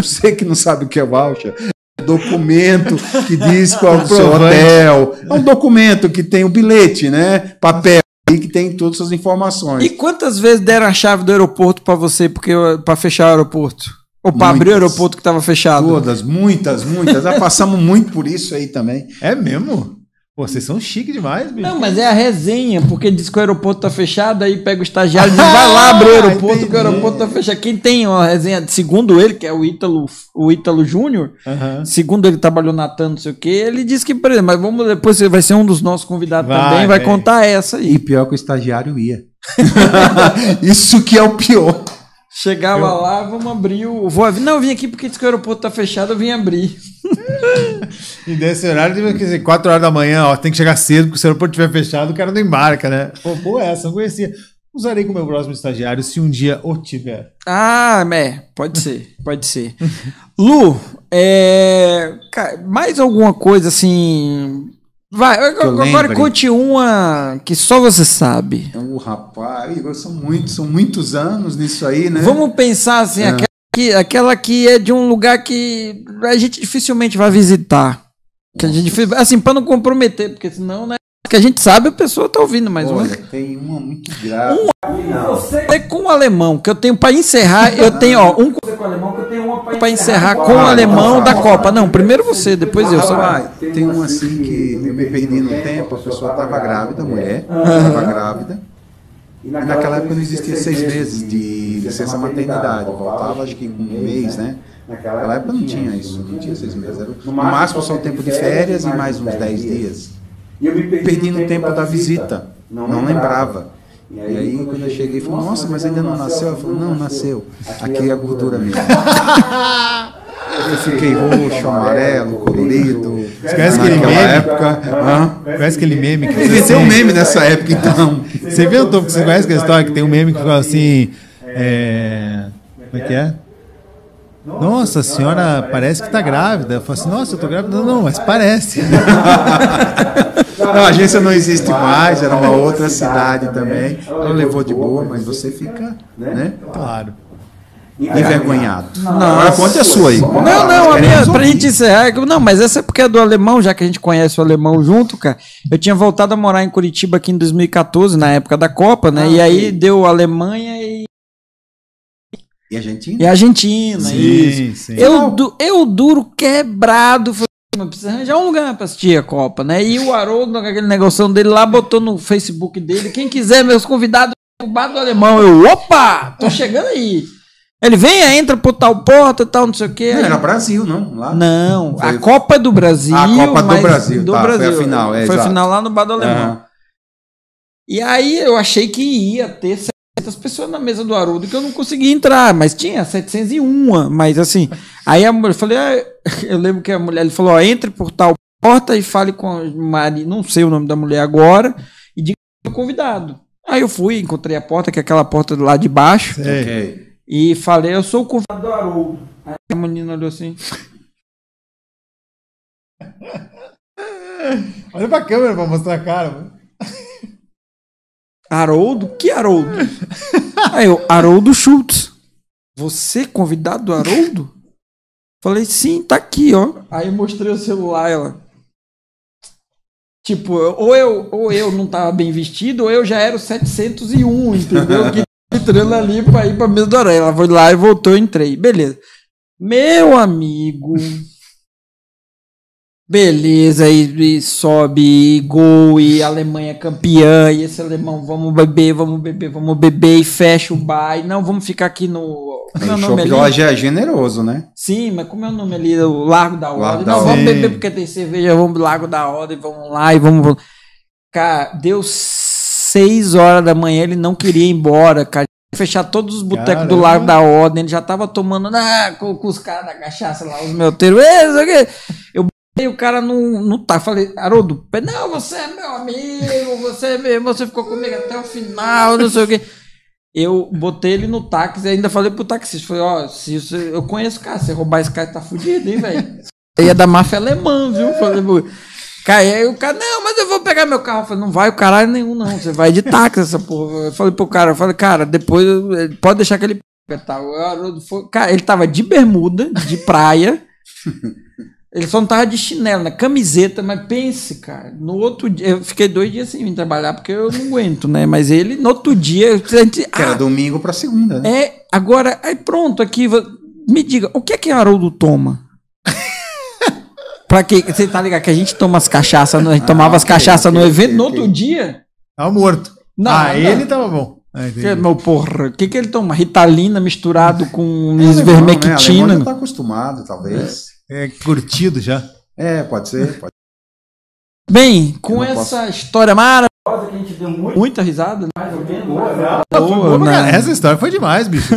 você que não sabe o que é voucher. é Documento que diz qual é o seu hotel. É um documento que tem o bilhete, né? Papel e que tem todas as informações. E quantas vezes deram a chave do aeroporto pra você porque para fechar o aeroporto? Ou pra abrir o aeroporto que tava fechado? Todas, muitas, muitas. Já passamos muito por isso aí também. É mesmo? Pô, vocês são chique demais, bicho. Não, mas é a resenha, porque diz que o aeroporto tá fechado, aí pega o estagiário e diz, vai lá abrir o aeroporto, que o aeroporto tá fechado. Quem tem uma resenha, segundo ele, que é o Ítalo, o Ítalo Júnior, Aham. segundo ele trabalhou na TAN, não sei o que, ele disse que, por exemplo, mas vamos depois, você vai ser um dos nossos convidados Vai, também, vai velho. contar essa aí. E pior que o estagiário ia. isso que é o pior. Chegava lá, vamos abrir o. Vou. Não, eu vim aqui porque disse que o aeroporto tá fechado, eu vim abrir. E desse horário, quer dizer, 4 horas da manhã, ó, tem que chegar cedo, porque se o aeroporto estiver fechado, o cara não embarca, né? Pô, pô, essa, não conhecia. Usarei com o meu próximo estagiário se um dia o tiver. Ah, é, pode ser, pode ser. Lu, é, mais alguma coisa assim. Vai, agora lembre. conte uma que só você sabe. O rapaz, Igor, são muitos, são muitos anos nisso aí, né? Vamos pensar assim, É. aquela, que, aquela que é de um lugar que a gente dificilmente vai visitar. Que a gente, assim, para não comprometer, porque senão, né? Que a gente sabe, a pessoa tá ouvindo mais uma. Tem uma muito grave. É com o alemão, que eu tenho pra encerrar, eu tenho, ó, um com o alemão, que eu tenho uma pra encerrar com o alemão da Copa. Não, primeiro você, depois eu. Só... Ah, tem um assim que eu me perdi no tempo, a pessoa estava grávida, a mulher, estava grávida. E naquela época não existia seis meses de licença maternidade, voltava acho que um mês, né? Naquela época não tinha isso, não tinha seis meses. Era, no máximo só o tempo de férias e mais uns dez dias. E eu me perdi, Perdi no tempo da visita, não lembrava. E aí quando eu cheguei, falei, nossa, mas ainda não nasceu? Ela falou, não, nasceu. Aqui é a gordura mesmo. Eu fiquei roxo, amarelo, colorido. conhece aquele meme? época. Conhece aquele meme que Eu inventei um meme nessa época, então. Você inventou, porque você conhece aquela história que tem um meme que fala assim. É... Como é que é? Nossa, a senhora parece que tá grávida. Eu falo assim, nossa, eu tô grávida. Não, não, mas parece. Não, a agência não existe mais, era uma outra cidade também. Ela levou de boa, mas você fica, né? Claro. Envergonhado. Agora conta a sua aí. Não, não, a minha, pra gente encerrar, eu- não, mas essa é porque é do alemão, já que a gente conhece o alemão junto, cara. Eu tinha voltado a morar em Curitiba aqui em 2014, na época da Copa, né? Ah, e aí deu Alemanha e, E a Argentina? e Argentina. isso. Sim, sim. Eu, du- eu duro quebrado. Falei, "Mas precisa arranjar um lugar pra assistir a Copa, né? E o Haroldo, com aquele negócio dele lá, botou no Facebook dele. Quem quiser, meus convidados, o bar do alemão. Eu, opa, tô chegando aí. Ele vem, entra por tal porta, tal, não sei o quê. Não, era Brasil, não? Lá? Não, Foi- a Copa é do Brasil. A Copa do Brasil, tá, foi a final, é, foi a final lá no Bar do Alemão. Aham. E aí eu achei que ia ter 700 pessoas na mesa do Haroldo que eu não conseguia entrar, mas tinha 701, mas assim, aí a mulher, eu falei, ah, eu lembro que a mulher ele falou, ó, entre por tal porta e fale com a Mari, não sei o nome da mulher agora, e diga que eu sou convidado. Aí eu fui, encontrei a porta, que é aquela porta do lado de baixo, Sei. E falei, eu sou o convidado do Haroldo. Aí a menina olhou assim, Olha pra câmera pra mostrar a cara, mano. Haroldo? Que Haroldo? Aí eu, Haroldo Schultz. Você convidado do Haroldo? Falei, sim, tá aqui, ó. Aí mostrei o celular, ela. Tipo, ou eu, ou eu não tava bem vestido, ou eu já era o 701, entendeu? Que entrando ali pra ir pra mesa do Haroldo. Ela foi lá e voltou, eu entrei. Beleza. Meu amigo. Beleza, e, e sobe, e gol, e Alemanha campeã, e esse alemão, vamos beber, vamos beber, vamos beber, e fecha o bar, e não, vamos ficar aqui no. Como é o Chopp ali? Jorge é generoso, né? Sim, mas como é o nome ali? O Largo da Ordem. Não, vamos Ordem. beber porque tem cerveja, vamos pro Largo da Ordem, vamos lá e vamos. Cara, deu seis horas da manhã, ele não queria ir embora, cara. Fechar todos os botecos do. Largo da Ordem, ele já tava tomando ah, com, com os caras da cachaça lá, os meuteiros. "Ê, não sei o quê." Eu botei o cara não, não tá. Falei, Haroldo, não, você é meu amigo, você, é você ficou comigo até o final, não sei o quê. Eu botei ele no táxi e ainda falei pro taxista, falei, ó, se você, eu conheço o cara, se roubar esse cara tá fudido, hein, velho? Ele é da máfia alemã, viu? Falei, e aí o cara, não, mas eu vou pegar meu carro. Eu falei, não vai o caralho nenhum, não. Você vai de táxi, essa porra. Eu falei pro cara, eu falei, cara, depois eh, pode deixar que ele Cara, ele tava de bermuda, de praia. Ele só não tava de chinelo, na camiseta, mas pense, cara, no outro dia, eu fiquei dois dias sem vir trabalhar, porque eu não aguento, né? Mas ele, no outro dia, a gente, Que era ah, domingo pra segunda, né? é, agora, aí pronto, aqui, me diga, o que é que Haroldo toma? pra que, você tá ligado que a gente toma as cachaças, a gente tomava as ok, cachaças no ok, evento, ok, no outro dia, Tava morto. Não, ah, não. ele tava bom. Ah, que, meu porra, o que que ele toma? Ritalina misturado com É alemão, né? Tá acostumado, talvez. É curtido já. É, pode ser. Pode. Bem, com essa história maravilhosa que a gente deu muita risada, mais ou menos. Foi Boa, né? Essa história foi demais, bicho.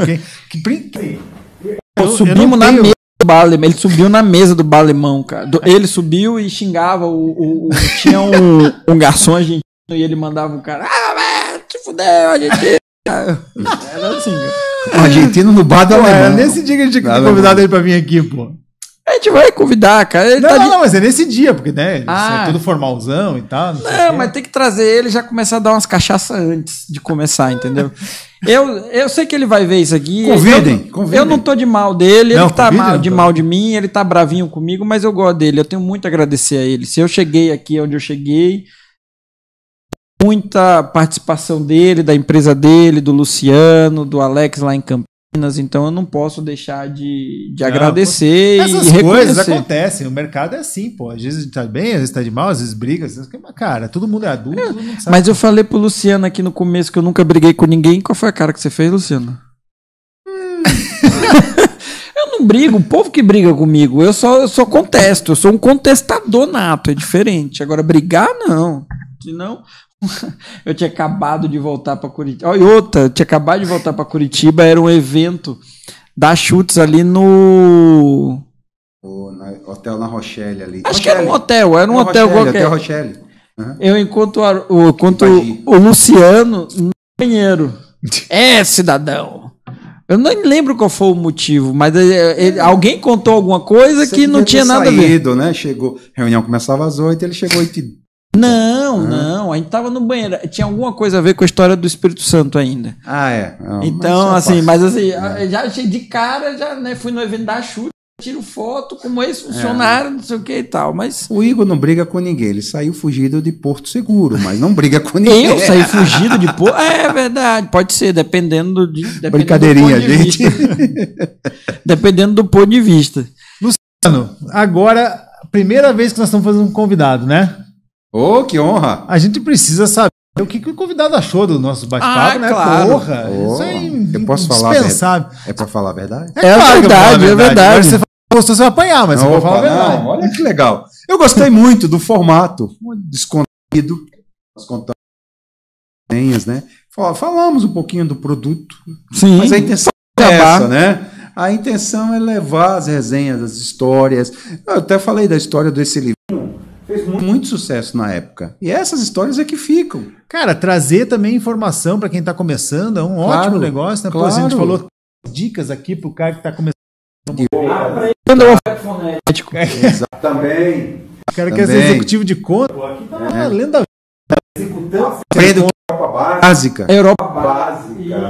Que, que, eu- subimos na tenho- mesa do bar alemão. Ele subiu na mesa do bar alemão, cara. Do- ele subiu e xingava. O, o- o- tinha um, um garçom argentino e ele mandava o cara. Ah, te fudeu, argentino. Era assim, cara. Um argentino no bar do alemão. nesse dia que a gente tinha convidado ele pra vir aqui, pô. A gente vai convidar, cara. Ele Não, tá não, de- não, mas é nesse dia, porque, né? Isso Ah. é tudo formalzão e tal. Não, Não, mas tem que trazer ele e já começar a dar umas cachaças antes de começar, entendeu? Eu, eu sei que ele vai ver isso aqui. Convidem, eu, convidem. Eu não tô de mal dele, ele Não, que tá mal, de mal de mim, ele tá bravinho comigo, mas eu gosto dele. Eu tenho muito a agradecer a ele. Se eu cheguei aqui onde eu cheguei, muita participação dele, da empresa dele, do Luciano, do Alex lá em Campinas, então eu não posso deixar de, de Não, agradecer e Essas coisas reconhecer. acontecem. O mercado é assim, pô. Às vezes tá bem, às vezes tá de mal, às vezes briga. Às vezes... Mas, cara, todo mundo é adulto, todo mundo sabe. Mas eu falei pro Luciano aqui no começo que eu nunca briguei com ninguém. Qual foi a cara que você fez, Luciano? eu não brigo, o povo que briga comigo. Eu só, eu só contesto. Eu sou um contestador nato, é diferente. Agora, brigar, não. Senão, eu tinha acabado de voltar pra Curitiba. E outra, eu tinha acabado de voltar pra Curitiba. Era um evento da Chutes ali no. O na- hotel na Rochelle ali. Acho que era um Rochelle. hotel, era um É hotel Rochelle, qualquer. Hotel Rochelle. Aham. Eu encontro, a- o, encontro o, o Luciano no banheiro. É, cidadão. Eu nem lembro qual foi o motivo, mas ele- ele- alguém contou alguma coisa Você que não tinha nada a ver. saído, Né? Chegou, a reunião começava às oito, ele chegou às oito. Não, não, a gente tava no banheiro. Tinha alguma coisa a ver com a história do Espírito Santo ainda. Ah, é. Não, Então, mas assim, já mas assim, já achei de cara, já né, fui no evento da chute, tiro foto como ex-funcionário, não sei o que e tal. Mas O Igor não briga com ninguém, ele saiu fugido de Porto Seguro, mas não briga com ninguém. eu saí fugido de pô. É verdade, pode ser, dependendo de. Dependendo Brincadeirinha, de gente. dependendo do ponto de vista. Mano, agora, primeira vez que nós estamos fazendo um convidado, né? Ô, que honra! A gente precisa saber o que, que o convidado achou do nosso bate-papo, Ah, né? claro. Porra, Oh, isso é eu posso falar. É pra falar a verdade? É claro vou falar verdade, é verdade. Você gostou, você vai apanhar, mas você vai Opa, falar a verdade. não, olha que legal. Eu gostei muito do formato, descontraído. Nós contamos senhas, né? Fal- Falamos um pouquinho do produto, Sim. mas a intenção é essa, né? A intenção é levar as resenhas, as histórias. Eu até falei da história desse livro. Fez mu- muito sucesso na época. E essas histórias é que ficam. Cara, trazer também informação para quem tá começando é um Claro, ótimo negócio, né? Pô, a gente claro. falou dicas aqui pro cara que tá começando. Eu- Também. O cara quer ser Também. executivo de conta. Pô, aqui tá lendo a Aprenda o que é básica. Europa.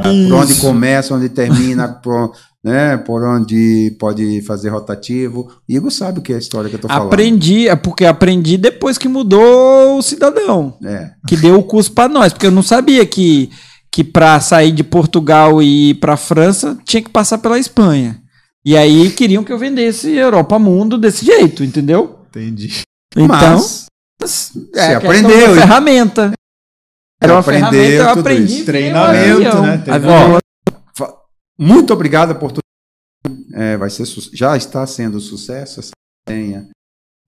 Por onde começa, onde termina, por, né, por onde pode fazer rotativo. Igor sabe o que é a história que eu tô falando. Aprendi, é porque aprendi depois que mudou o cidadão, É. que deu o curso pra nós, porque eu não sabia que que para sair de Portugal e ir pra França tinha que passar pela Espanha. E aí queriam que eu vendesse Europa Mundo desse jeito, entendeu? Entendi. Então, Mas você aprendeu, Uma ferramenta. Era uma Aprendeu ferramenta, eu aprendi. Treinamento, né? Avião. Muito obrigado por tudo. É, vai ser, já está sendo sucesso essa senha.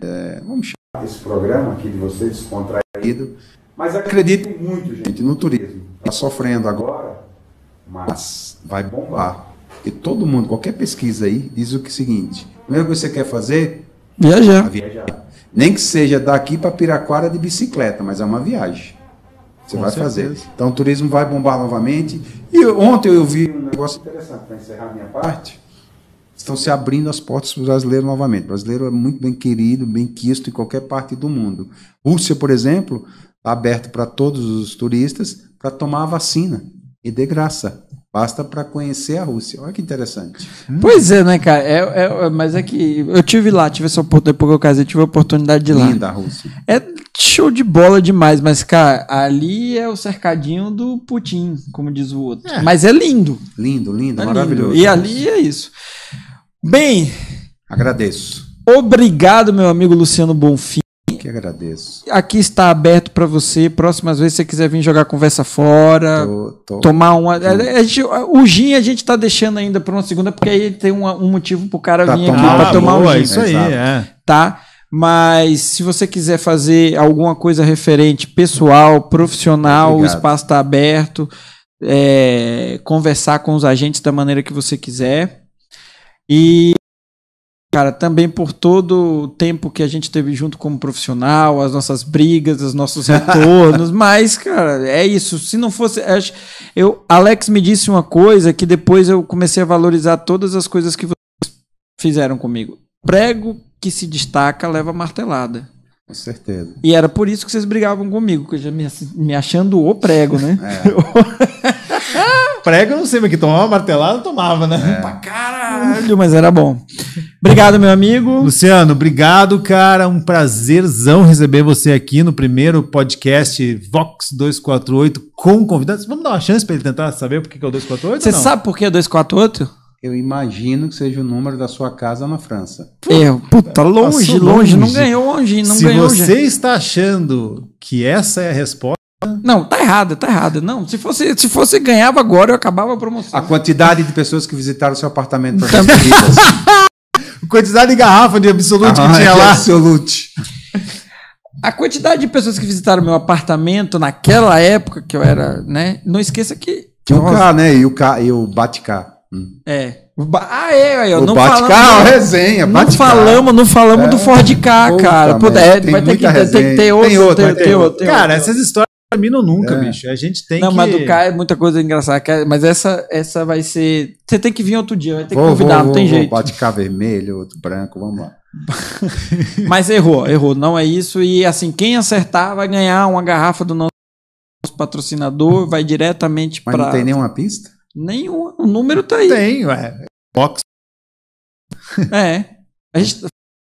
É, vamos chamar esse programa aqui de vocês descontraído. Mas acreditem muito, gente, no turismo. Está sofrendo agora, mas vai bombar. E todo mundo, qualquer pesquisa aí, diz o que é o seguinte: coisa que você quer fazer Viajar. viajar. Nem que seja daqui para Piraquara de bicicleta, mas é uma viagem. Você Com vai certeza. fazer. Então o turismo vai bombar novamente. E ontem eu vi negócio interessante para encerrar minha parte. Estão se abrindo as portas para o brasileiro novamente. O brasileiro é muito bem querido, bem quisto em qualquer parte do mundo. Rússia, por exemplo, está aberto para todos os turistas para tomar a vacina e de graça. Basta para conhecer a Rússia. Olha que interessante. Pois é, né, cara? É, é- é- mas é que eu tive lá, tive essa oportunidade, depois que eu casei, tive a oportunidade de ir lá. Linda a Rússia. É show de bola demais, mas, cara, ali é o cercadinho do Putin, como diz o outro. É. Mas é lindo. Lindo, lindo, é maravilhoso. lindo. E ali é isso. Bem, Agradeço. obrigado, meu amigo Luciano Bonfim. Que agradeço. Aqui está aberto para você. Próximas vezes, se você quiser vir jogar conversa fora, Tô, tô- tomar uma. a- a gente- o gin a gente tá deixando ainda para uma segunda, porque aí tem um, um motivo pro cara Pra vir aqui tomar. para Ah, tomar um boa, gin. isso aí, é. tá? Mas se você quiser fazer alguma coisa referente pessoal, profissional, Obrigado. o espaço está aberto. é, conversar com os agentes da maneira que você quiser. E, cara, também por todo o tempo que a gente teve junto como profissional, as nossas brigas, os nossos retornos. mas, cara, é isso. Se não fosse. Eu, Alex me disse uma coisa que depois eu comecei a valorizar todas as coisas que vocês fizeram comigo. Prego que se destaca leva martelada. Com certeza. E era por isso que vocês brigavam comigo, que eu já me, me achando o prego, né? Prego, eu não sei, mas que tomava martelada, tomava, né? Pra caralho, mas era bom. Obrigado, meu amigo. Luciano, obrigado, cara. Um prazerzão receber você aqui no primeiro podcast Vox 248 com convidados. Vamos dar uma chance para ele tentar saber por que que é o 248? Você ou não? sabe por que é 248? Eu imagino que seja o número da sua casa na França. É, puta, longe, passou longe, não longe. ganhou longe, não Se ganhou você gente. está achando que essa é a resposta, Não, tá errado, tá errado. Não, se fosse, se fosse ganhava agora, eu acabava a promoção. A quantidade de pessoas que visitaram seu apartamento para Também. a quantidade de garrafa de absolute que tinha lá. Absolute. A quantidade de pessoas que visitaram meu apartamento naquela época que eu era, né? Não esqueça que. E o Nossa, K, né? E o K, e o Bate-K. Hum. É. Ah, é, aí, ó, O não Bate-K, falamos- resenha. Não falamos, não falamos do Ford K, cara. Puta, é, tem vai ter que, ter, tem que ter outro. Tem outro, tem- tem outro. Cara, essas histórias não terminam nunca, É. bicho. A gente tem Não, que... mas do K é muita coisa engraçada. que- Mas essa, essa vai ser. Você tem que vir outro dia, vai ter que Vou, convidar, vou, não tem vou, jeito. Bate-K vermelho, outro branco, vamos lá. Mas errou, errou. Não é isso. E assim, quem acertar vai ganhar uma garrafa do nosso patrocinador, vai diretamente Mas para. não tem nenhuma pista? Nenhum. O número tá aí. Tem, ué. Box. É. A gente.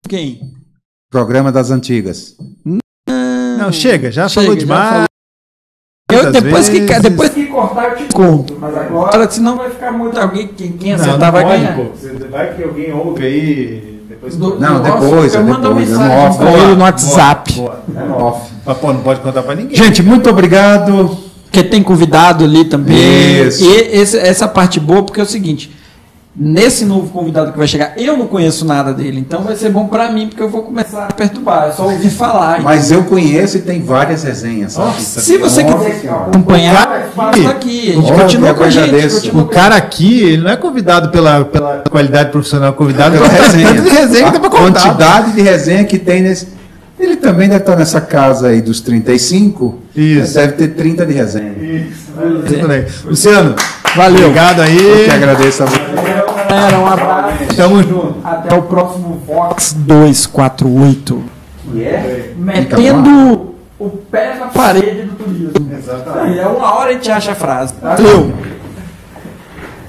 Quem? Programa das antigas. Não, chega, já Chega, falou já demais. falou. Eu, depois, que, depois que cortar, eu te conto. Mas agora, senão vai ficar muito. Alguém, quem, quem Não, acertar não vai pode, ganhar. pô. Vai que alguém ouve aí. Depois Do- Não, depois, eu é mando é no mensagem off. pra ele no WhatsApp. Boa. É off. Mas, pô, não pode contar pra ninguém. Gente, muito obrigado. Porque tem convidado ali também. Isso. E esse- essa parte boa, porque é o seguinte: nesse novo convidado que vai chegar, eu não conheço nada dele, então vai ser bom pra mim, porque eu vou começar a perturbar. É só ouvir falar. Mas eu conheço e tem várias resenhas. sabe? Se você Nossa quiser Senhora. acompanhar, basta aqui. A gente Olha, continua com a gente. continua O cara aqui, ele não é convidado pela, pela qualidade profissional, é convidado Pela resenha. resenha a quantidade de resenha que tem nesse. Ele também deve estar nessa casa aí dos 35. Isso. Deve ter 30 de resenha. Tudo bem. Luciano, Valeu. obrigado aí. Eu que agradeço a você. Galera, um abraço. Tamo junto. Até o próximo Vox 248. Que é? Metendo o pé na parede do turismo. Exatamente. É uma hora a gente acha a frase. Valeu.